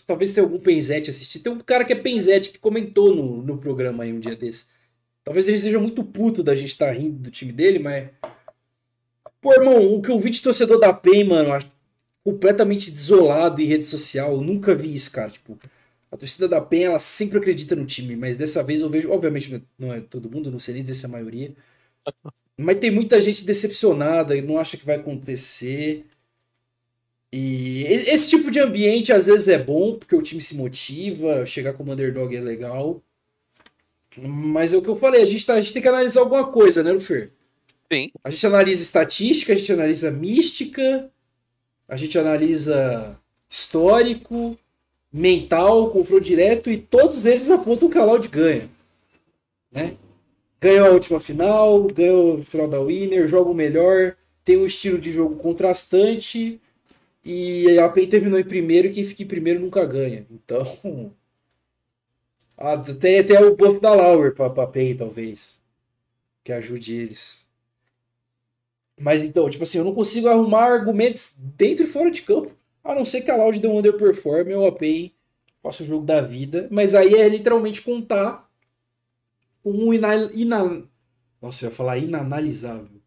talvez tenha algum Penzete assistir. Tem um cara que é Penzete que comentou no, no programa aí um dia desse. Talvez ele seja muito puto da gente estar rindo do time dele, mas. Pô, irmão, o que eu vi de torcedor da PEN, mano, completamente desolado em rede social. Eu nunca vi isso, cara. Tipo, a torcida da PEN, ela sempre acredita no time, mas dessa vez eu vejo, obviamente é- não é todo mundo, não sei nem dizer se é a maioria, mas tem muita gente decepcionada e não acha que vai acontecer. E esse tipo de ambiente às vezes é bom, porque o time se motiva, chegar como underdog é legal. Mas é o que eu falei, a gente, tá- a gente tem que analisar alguma coisa, né, Lufer? Sim. A gente analisa estatística, a gente analisa mística, a gente analisa histórico, mental, confronto direto, e todos eles apontam que a Loud ganha. Né? Ganhou a última final, ganhou o final da Winner, joga o melhor, tem um estilo de jogo contrastante, e a PEN terminou em primeiro, e quem fica em primeiro nunca ganha. Então. Ah, tem até o buff da Lauer pra, pra PEN, talvez. Que ajude eles. Mas então, tipo assim, eu não consigo arrumar argumentos dentro e fora de campo. A não ser que a Loud dê um underperform ou a PEN faça o jogo da vida. Mas aí é literalmente contar com um ina... ina... Nossa, eu ia falar inanalisável.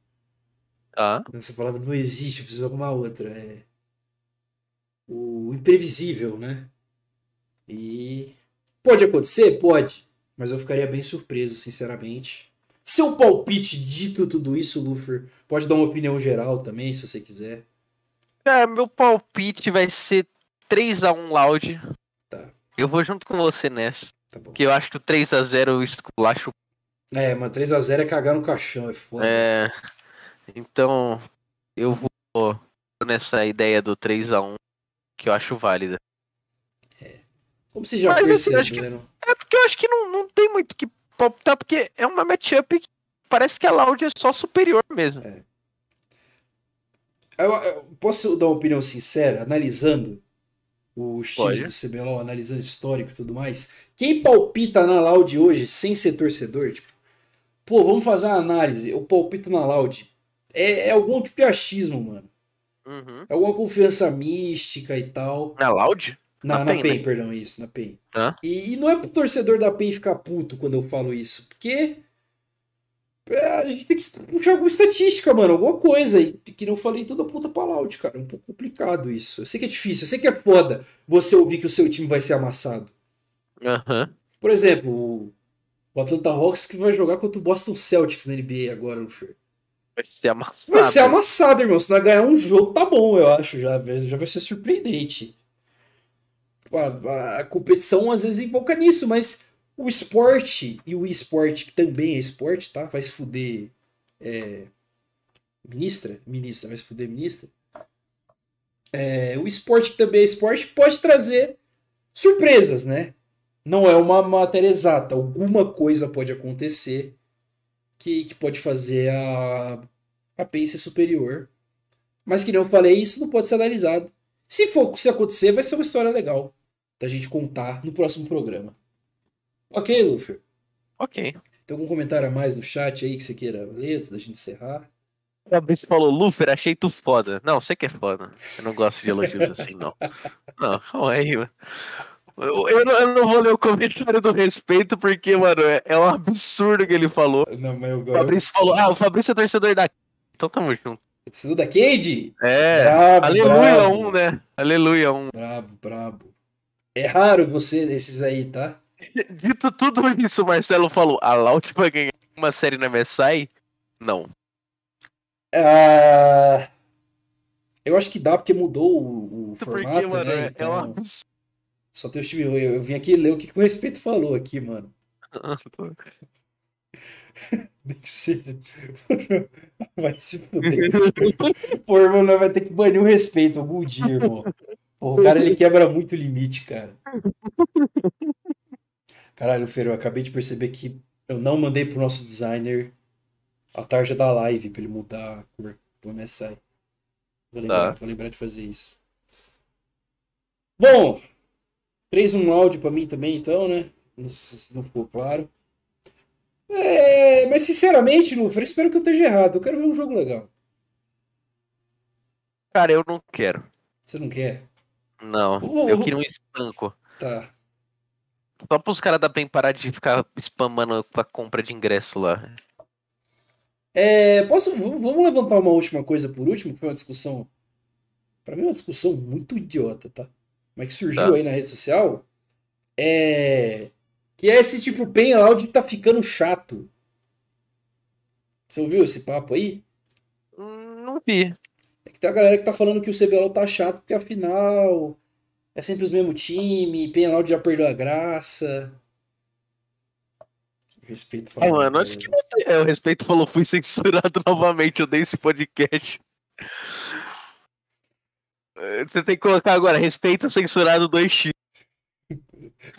Tá. Essa palavra não existe, eu preciso arrumar outra. É o imprevisível, né? E pode acontecer? Pode. Mas eu ficaria bem surpreso, sinceramente. Seu palpite dito tudo isso, Lufer, pode dar uma opinião geral também, se você quiser. Cara, meu palpite vai ser 3x1 Loud. Tá. Eu vou junto com você nessa. Tá bom. Porque eu acho que o 3x0 eu esculacho. É, mas 3x0 é cagar no caixão, é foda. É. Então, eu vou nessa ideia do 3x1 que eu acho válida. Como vocês já Mas, assim, acho que- perceberam. É porque eu acho que não, não tem muito que palpitar, porque é uma matchup que parece que a Loud é só superior mesmo. Eu, eu posso dar uma opinião sincera, analisando os times do CBLOL, analisando histórico e tudo mais? Quem palpita na Loud hoje sem ser torcedor, tipo, pô, vamos fazer uma análise, eu palpito na Loud. É, é algum tipo de achismo, mano. Uhum. É alguma confiança mística e tal. Na Loud? Na, Na na PEN, PEN, né? perdão, isso, na PEN. E, e não é pro torcedor da PEN ficar puto quando eu falo isso, porque é, a gente tem que puxar alguma estatística, mano, alguma coisa. E que não falei toda puta pra Loud, cara. É um pouco complicado isso. Eu sei que é difícil, eu sei que é foda você ouvir que o seu time vai ser amassado. Aham. Por exemplo, o, o Atlanta Hawks que vai jogar contra o Boston Celtics na NBA agora, Lufer. Vai ser amassado. Vai ser amassado, irmão. Se não ganhar um jogo, tá bom, eu acho. Já, já vai ser surpreendente. A, a- competição às vezes invoca nisso, mas O esporte e o esporte, que também é esporte, tá? Vai se fuder. É, ministra? Ministra, vai se fuder ministra. É, o esporte, que também é esporte, pode trazer surpresas, né? Não é uma matéria exata. Alguma coisa pode acontecer que, que pode fazer a, a pace superior. Mas que nem eu falei, isso não pode ser analisado. Se for se acontecer, vai ser uma história legal da gente contar no próximo programa. Ok, Luffy? Ok. Tem algum comentário a mais no chat aí que você queira ler antes da gente encerrar? Fabrício falou, Lufer, achei tu foda. Não, você que é foda. Eu não gosto de elogios assim, não. Não, calma aí, mano. Eu, eu, não, vou ler o comentário do respeito, porque, mano, é, é um absurdo que ele falou. Não, mas eu, O Fabrício falou, ah, o Fabrício é torcedor da. Então tamo junto. Torcedor da Cade? É. Brabo, Aleluia brabo. um, né? Aleluia um. Brabo, brabo. É raro você, esses aí, tá? Dito tudo isso, o Marcelo falou, a Loud vai ganhar uma série na MSI? Não. Ah, eu acho que dá porque mudou o, o Porque, formato, mano, né? é, é Então, um absurdo. Só tem os times. Eu, eu vim aqui ler o que, que o respeito falou aqui, mano. Nem que seja. Vai se fuder. Pô, irmão, nós vai ter que banir o respeito algum dia, irmão. Porra, o cara ele quebra muito o limite, cara. Caralho, Fer, eu acabei de perceber que eu não mandei pro nosso designer a tarja da live pra ele mudar a cor do MSI. Vou lembrar, Tá. vou lembrar de fazer isso. Bom, 3-1 áudio pra mim também, então, né? Não, se não ficou claro. É, mas sinceramente, eu espero que eu esteja errado. Eu quero ver um jogo legal. Cara, eu não quero. Você não quer? Não, Vou- eu queria um espanco. Tá. Só pros caras da PEN parar de ficar spamando com a compra de ingresso lá. É, posso, vamos levantar uma última coisa por último, que foi uma discussão. Pra mim, é uma discussão muito idiota, tá? Mas que surgiu Tá. aí na rede social. É. Que é esse tipo pen loud tá ficando chato. Você ouviu esse papo aí? Hum, Não vi. É que tem a galera que tá falando que o CBLOL tá chato porque afinal é sempre os mesmos time, Penaldi já perdeu a graça. Respeito Ah, mano, acho que. É, o respeito falou, fui censurado novamente, eu dei esse podcast. É, Você tem que colocar agora, respeito censurado 2x.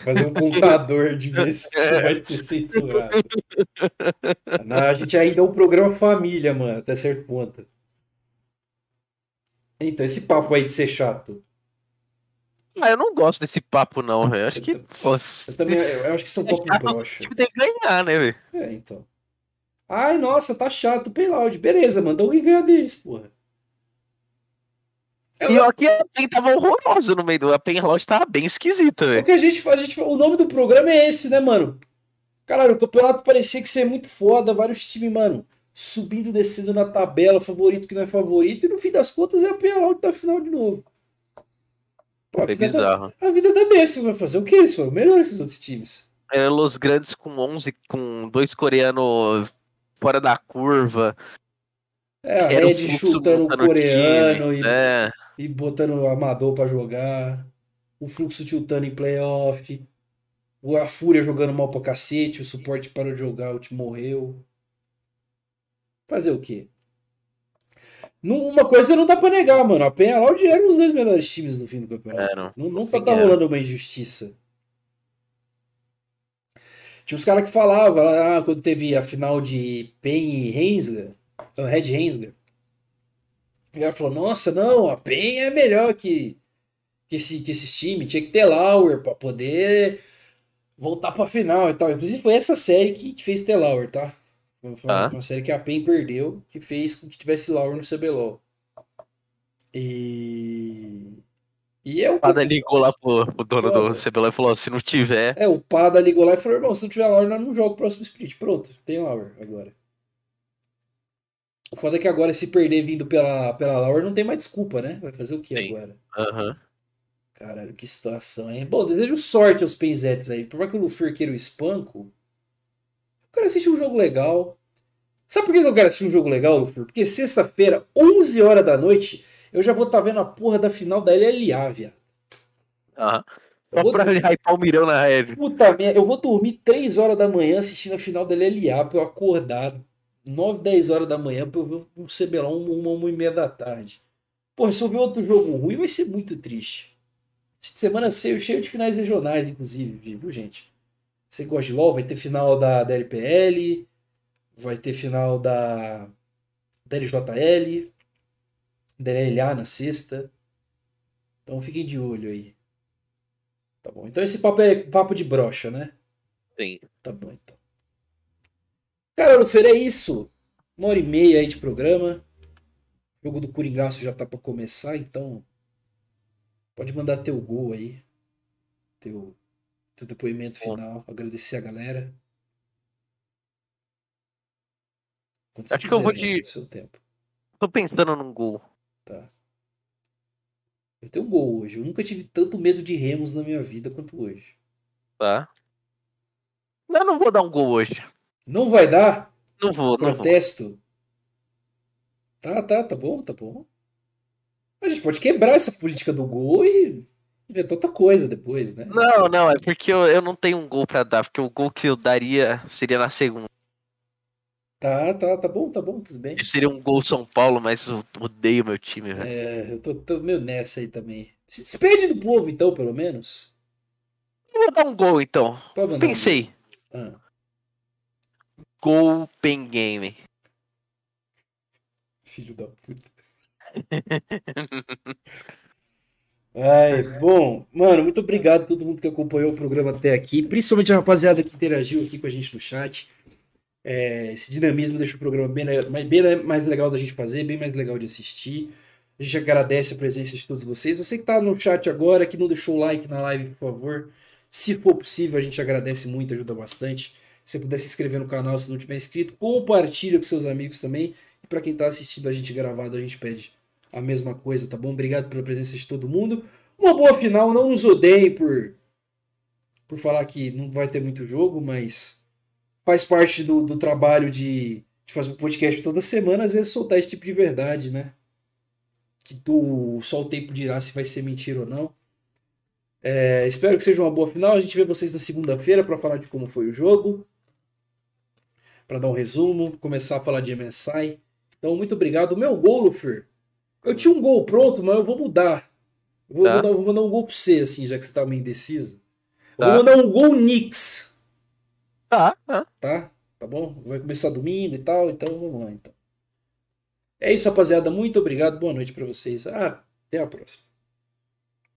Fazer um contador de vezes que vai ser censurado. A gente ainda é um programa família, mano, até certo ponto. Então, esse papo aí de ser chato. Ah, eu não gosto desse papo, não, velho. Acho que. Pô, Eu também eu acho que isso é um papo chato, o broxa. tem que ganhar, né, velho? É, então. Ai, nossa, tá chato o Payload. Beleza, mandou alguém ganhar deles, porra. E ó, que a PEN tava horrorosa no meio do. A PEN Lounge tava bem esquisita, O velho. que a gente faz, a gente, o nome do programa é esse, né, mano? Caralho, o campeonato parecia que ser muito foda, vários times, mano, subindo, descendo na tabela, favorito que não é favorito, e no fim das contas é a Penalty da final de novo. Pô, a vida da, bizarro. a vida da Bestas vai fazer o quê? Eles foram melhores que os outros times. É, Los Grandes com 11, com dois coreanos fora da curva. É, a Red chutando o coreano time, e, É, e botando o amador pra jogar. O fluxo tiltando em playoff. o- A Fúria jogando mal pra cacete. O suporte parou de jogar, o time morreu. Fazer o quê? Uma coisa não dá pra negar, mano. A Penha Loud eram os dois melhores times no fim do campeonato. Não, não tá, tá era. rolando uma injustiça. Tinha uns caras que falavam lá quando teve a final de PEN e Rensga, o Red Rensga. O cara falou: Nossa, não, a PEN é melhor que, que, esse, que esses times. Tinha que ter Lauer pra poder voltar pra final e tal. Inclusive, foi essa série que, que fez ter Lauer, tá? Foi uma, Ah. uma série que a PEN perdeu, que fez com que tivesse Lauer no CBLOL. E. E é o Pada ligou lá pro, pro dono do. CBLOL e falou: se não tiver. É, o Pada ligou lá e falou: irmão, se não tiver Lauer, nós não joga o próximo split. Pronto, tem Lauer agora. O foda é que agora, se perder vindo pela, pela Lauer, não tem mais desculpa, né? Vai fazer o que Sim. agora? Aham. Caralho, que situação, hein? Bom, desejo sorte aos Penzetes aí. Por mais que o Luffy queira o espanco, eu quero assistir um jogo legal. Sabe por que eu quero assistir um jogo legal, Luffy? Porque sexta-feira, 11 horas da noite, eu já vou estar vendo a porra da final da LLA, viado. Aham. Só vou- pra hypar o Mirão na rede. Puta merda, eu vou dormir 3 horas da manhã assistindo a final da LLA pra eu acordar 9, 10 horas da manhã pra eu ver um CBLOL uma, uma e meia da tarde. Porra, se eu ver outro jogo ruim vai ser muito triste. Essa semana cheio, cheio de finais regionais, inclusive, viu, gente? Você gosta de LoL, vai ter final da, da LPL, vai ter final da, da LJL, da LLA na sexta. Então fiquem de olho aí. Tá bom. Então esse papo é papo de brocha, né? Sim. Tá bom, então. Cara, Lufer, é isso. Uma hora e meia aí de programa. O jogo do Coringaço já tá pra começar, então. Pode mandar teu gol aí. Teu, teu depoimento final. Agradecer a galera. Acho que eu vou mano, de- seu tempo. Tô pensando num gol. Tá. Eu tenho um gol hoje. Eu nunca tive tanto medo de remos na minha vida quanto hoje. Tá? Eu não vou dar um gol hoje. Não vai dar? Não vou, não vou. Protesto. Tá, tá, tá bom, tá bom. A gente pode quebrar essa política do gol e inventar outra coisa depois, né? Não, não, é porque eu, eu não tenho um gol pra dar, porque o gol que eu daria seria na segunda. Tá, tá, tá bom, tá bom, tudo bem. Seria um gol São Paulo, mas eu odeio meu time, velho. É, eu tô, tô meio nessa aí também. Se despede do povo, então, pelo menos. Eu Vou dar um gol então. Um Pensei. gol. Ah, Gol Pen Game. filho da puta. Ai, bom, mano, muito obrigado a todo mundo que acompanhou o programa até aqui, principalmente a rapaziada que interagiu aqui com a gente no chat. É, esse dinamismo deixa o programa bem, bem mais legal da gente fazer, bem mais legal de assistir. A gente agradece a presença de todos vocês. Você que está no chat agora, que não deixou o like na live, por favor, se for possível, a gente agradece muito, ajuda bastante. Se você puder se inscrever no canal se não tiver inscrito, compartilha com seus amigos também. E para quem está assistindo a gente gravado, a gente pede a mesma coisa, tá bom? Obrigado pela presença de todo mundo. Uma boa final, não nos odeiem por, por falar que não vai ter muito jogo, mas faz parte do, do trabalho de, de fazer um podcast toda semana, às vezes soltar esse tipo de verdade, né? Que tu, só o tempo dirá se vai ser mentira ou não. É, espero que seja uma boa final. A gente vê vocês na segunda-feira para falar de como foi o jogo, para dar um resumo, começar a falar de MSI. Então, muito obrigado. Meu gol, Lufer, eu tinha um gol pronto, mas eu vou mudar. Eu vou, Tá. mandar, vou mandar um gol pra você, assim, já que você tá meio indeciso. Eu Tá. vou mandar um gol Knicks, Tá, tá. tá? Tá bom? Vai começar domingo e tal, então vamos lá, então. É isso, rapaziada. Muito obrigado. Boa noite pra vocês. Ah, até a próxima.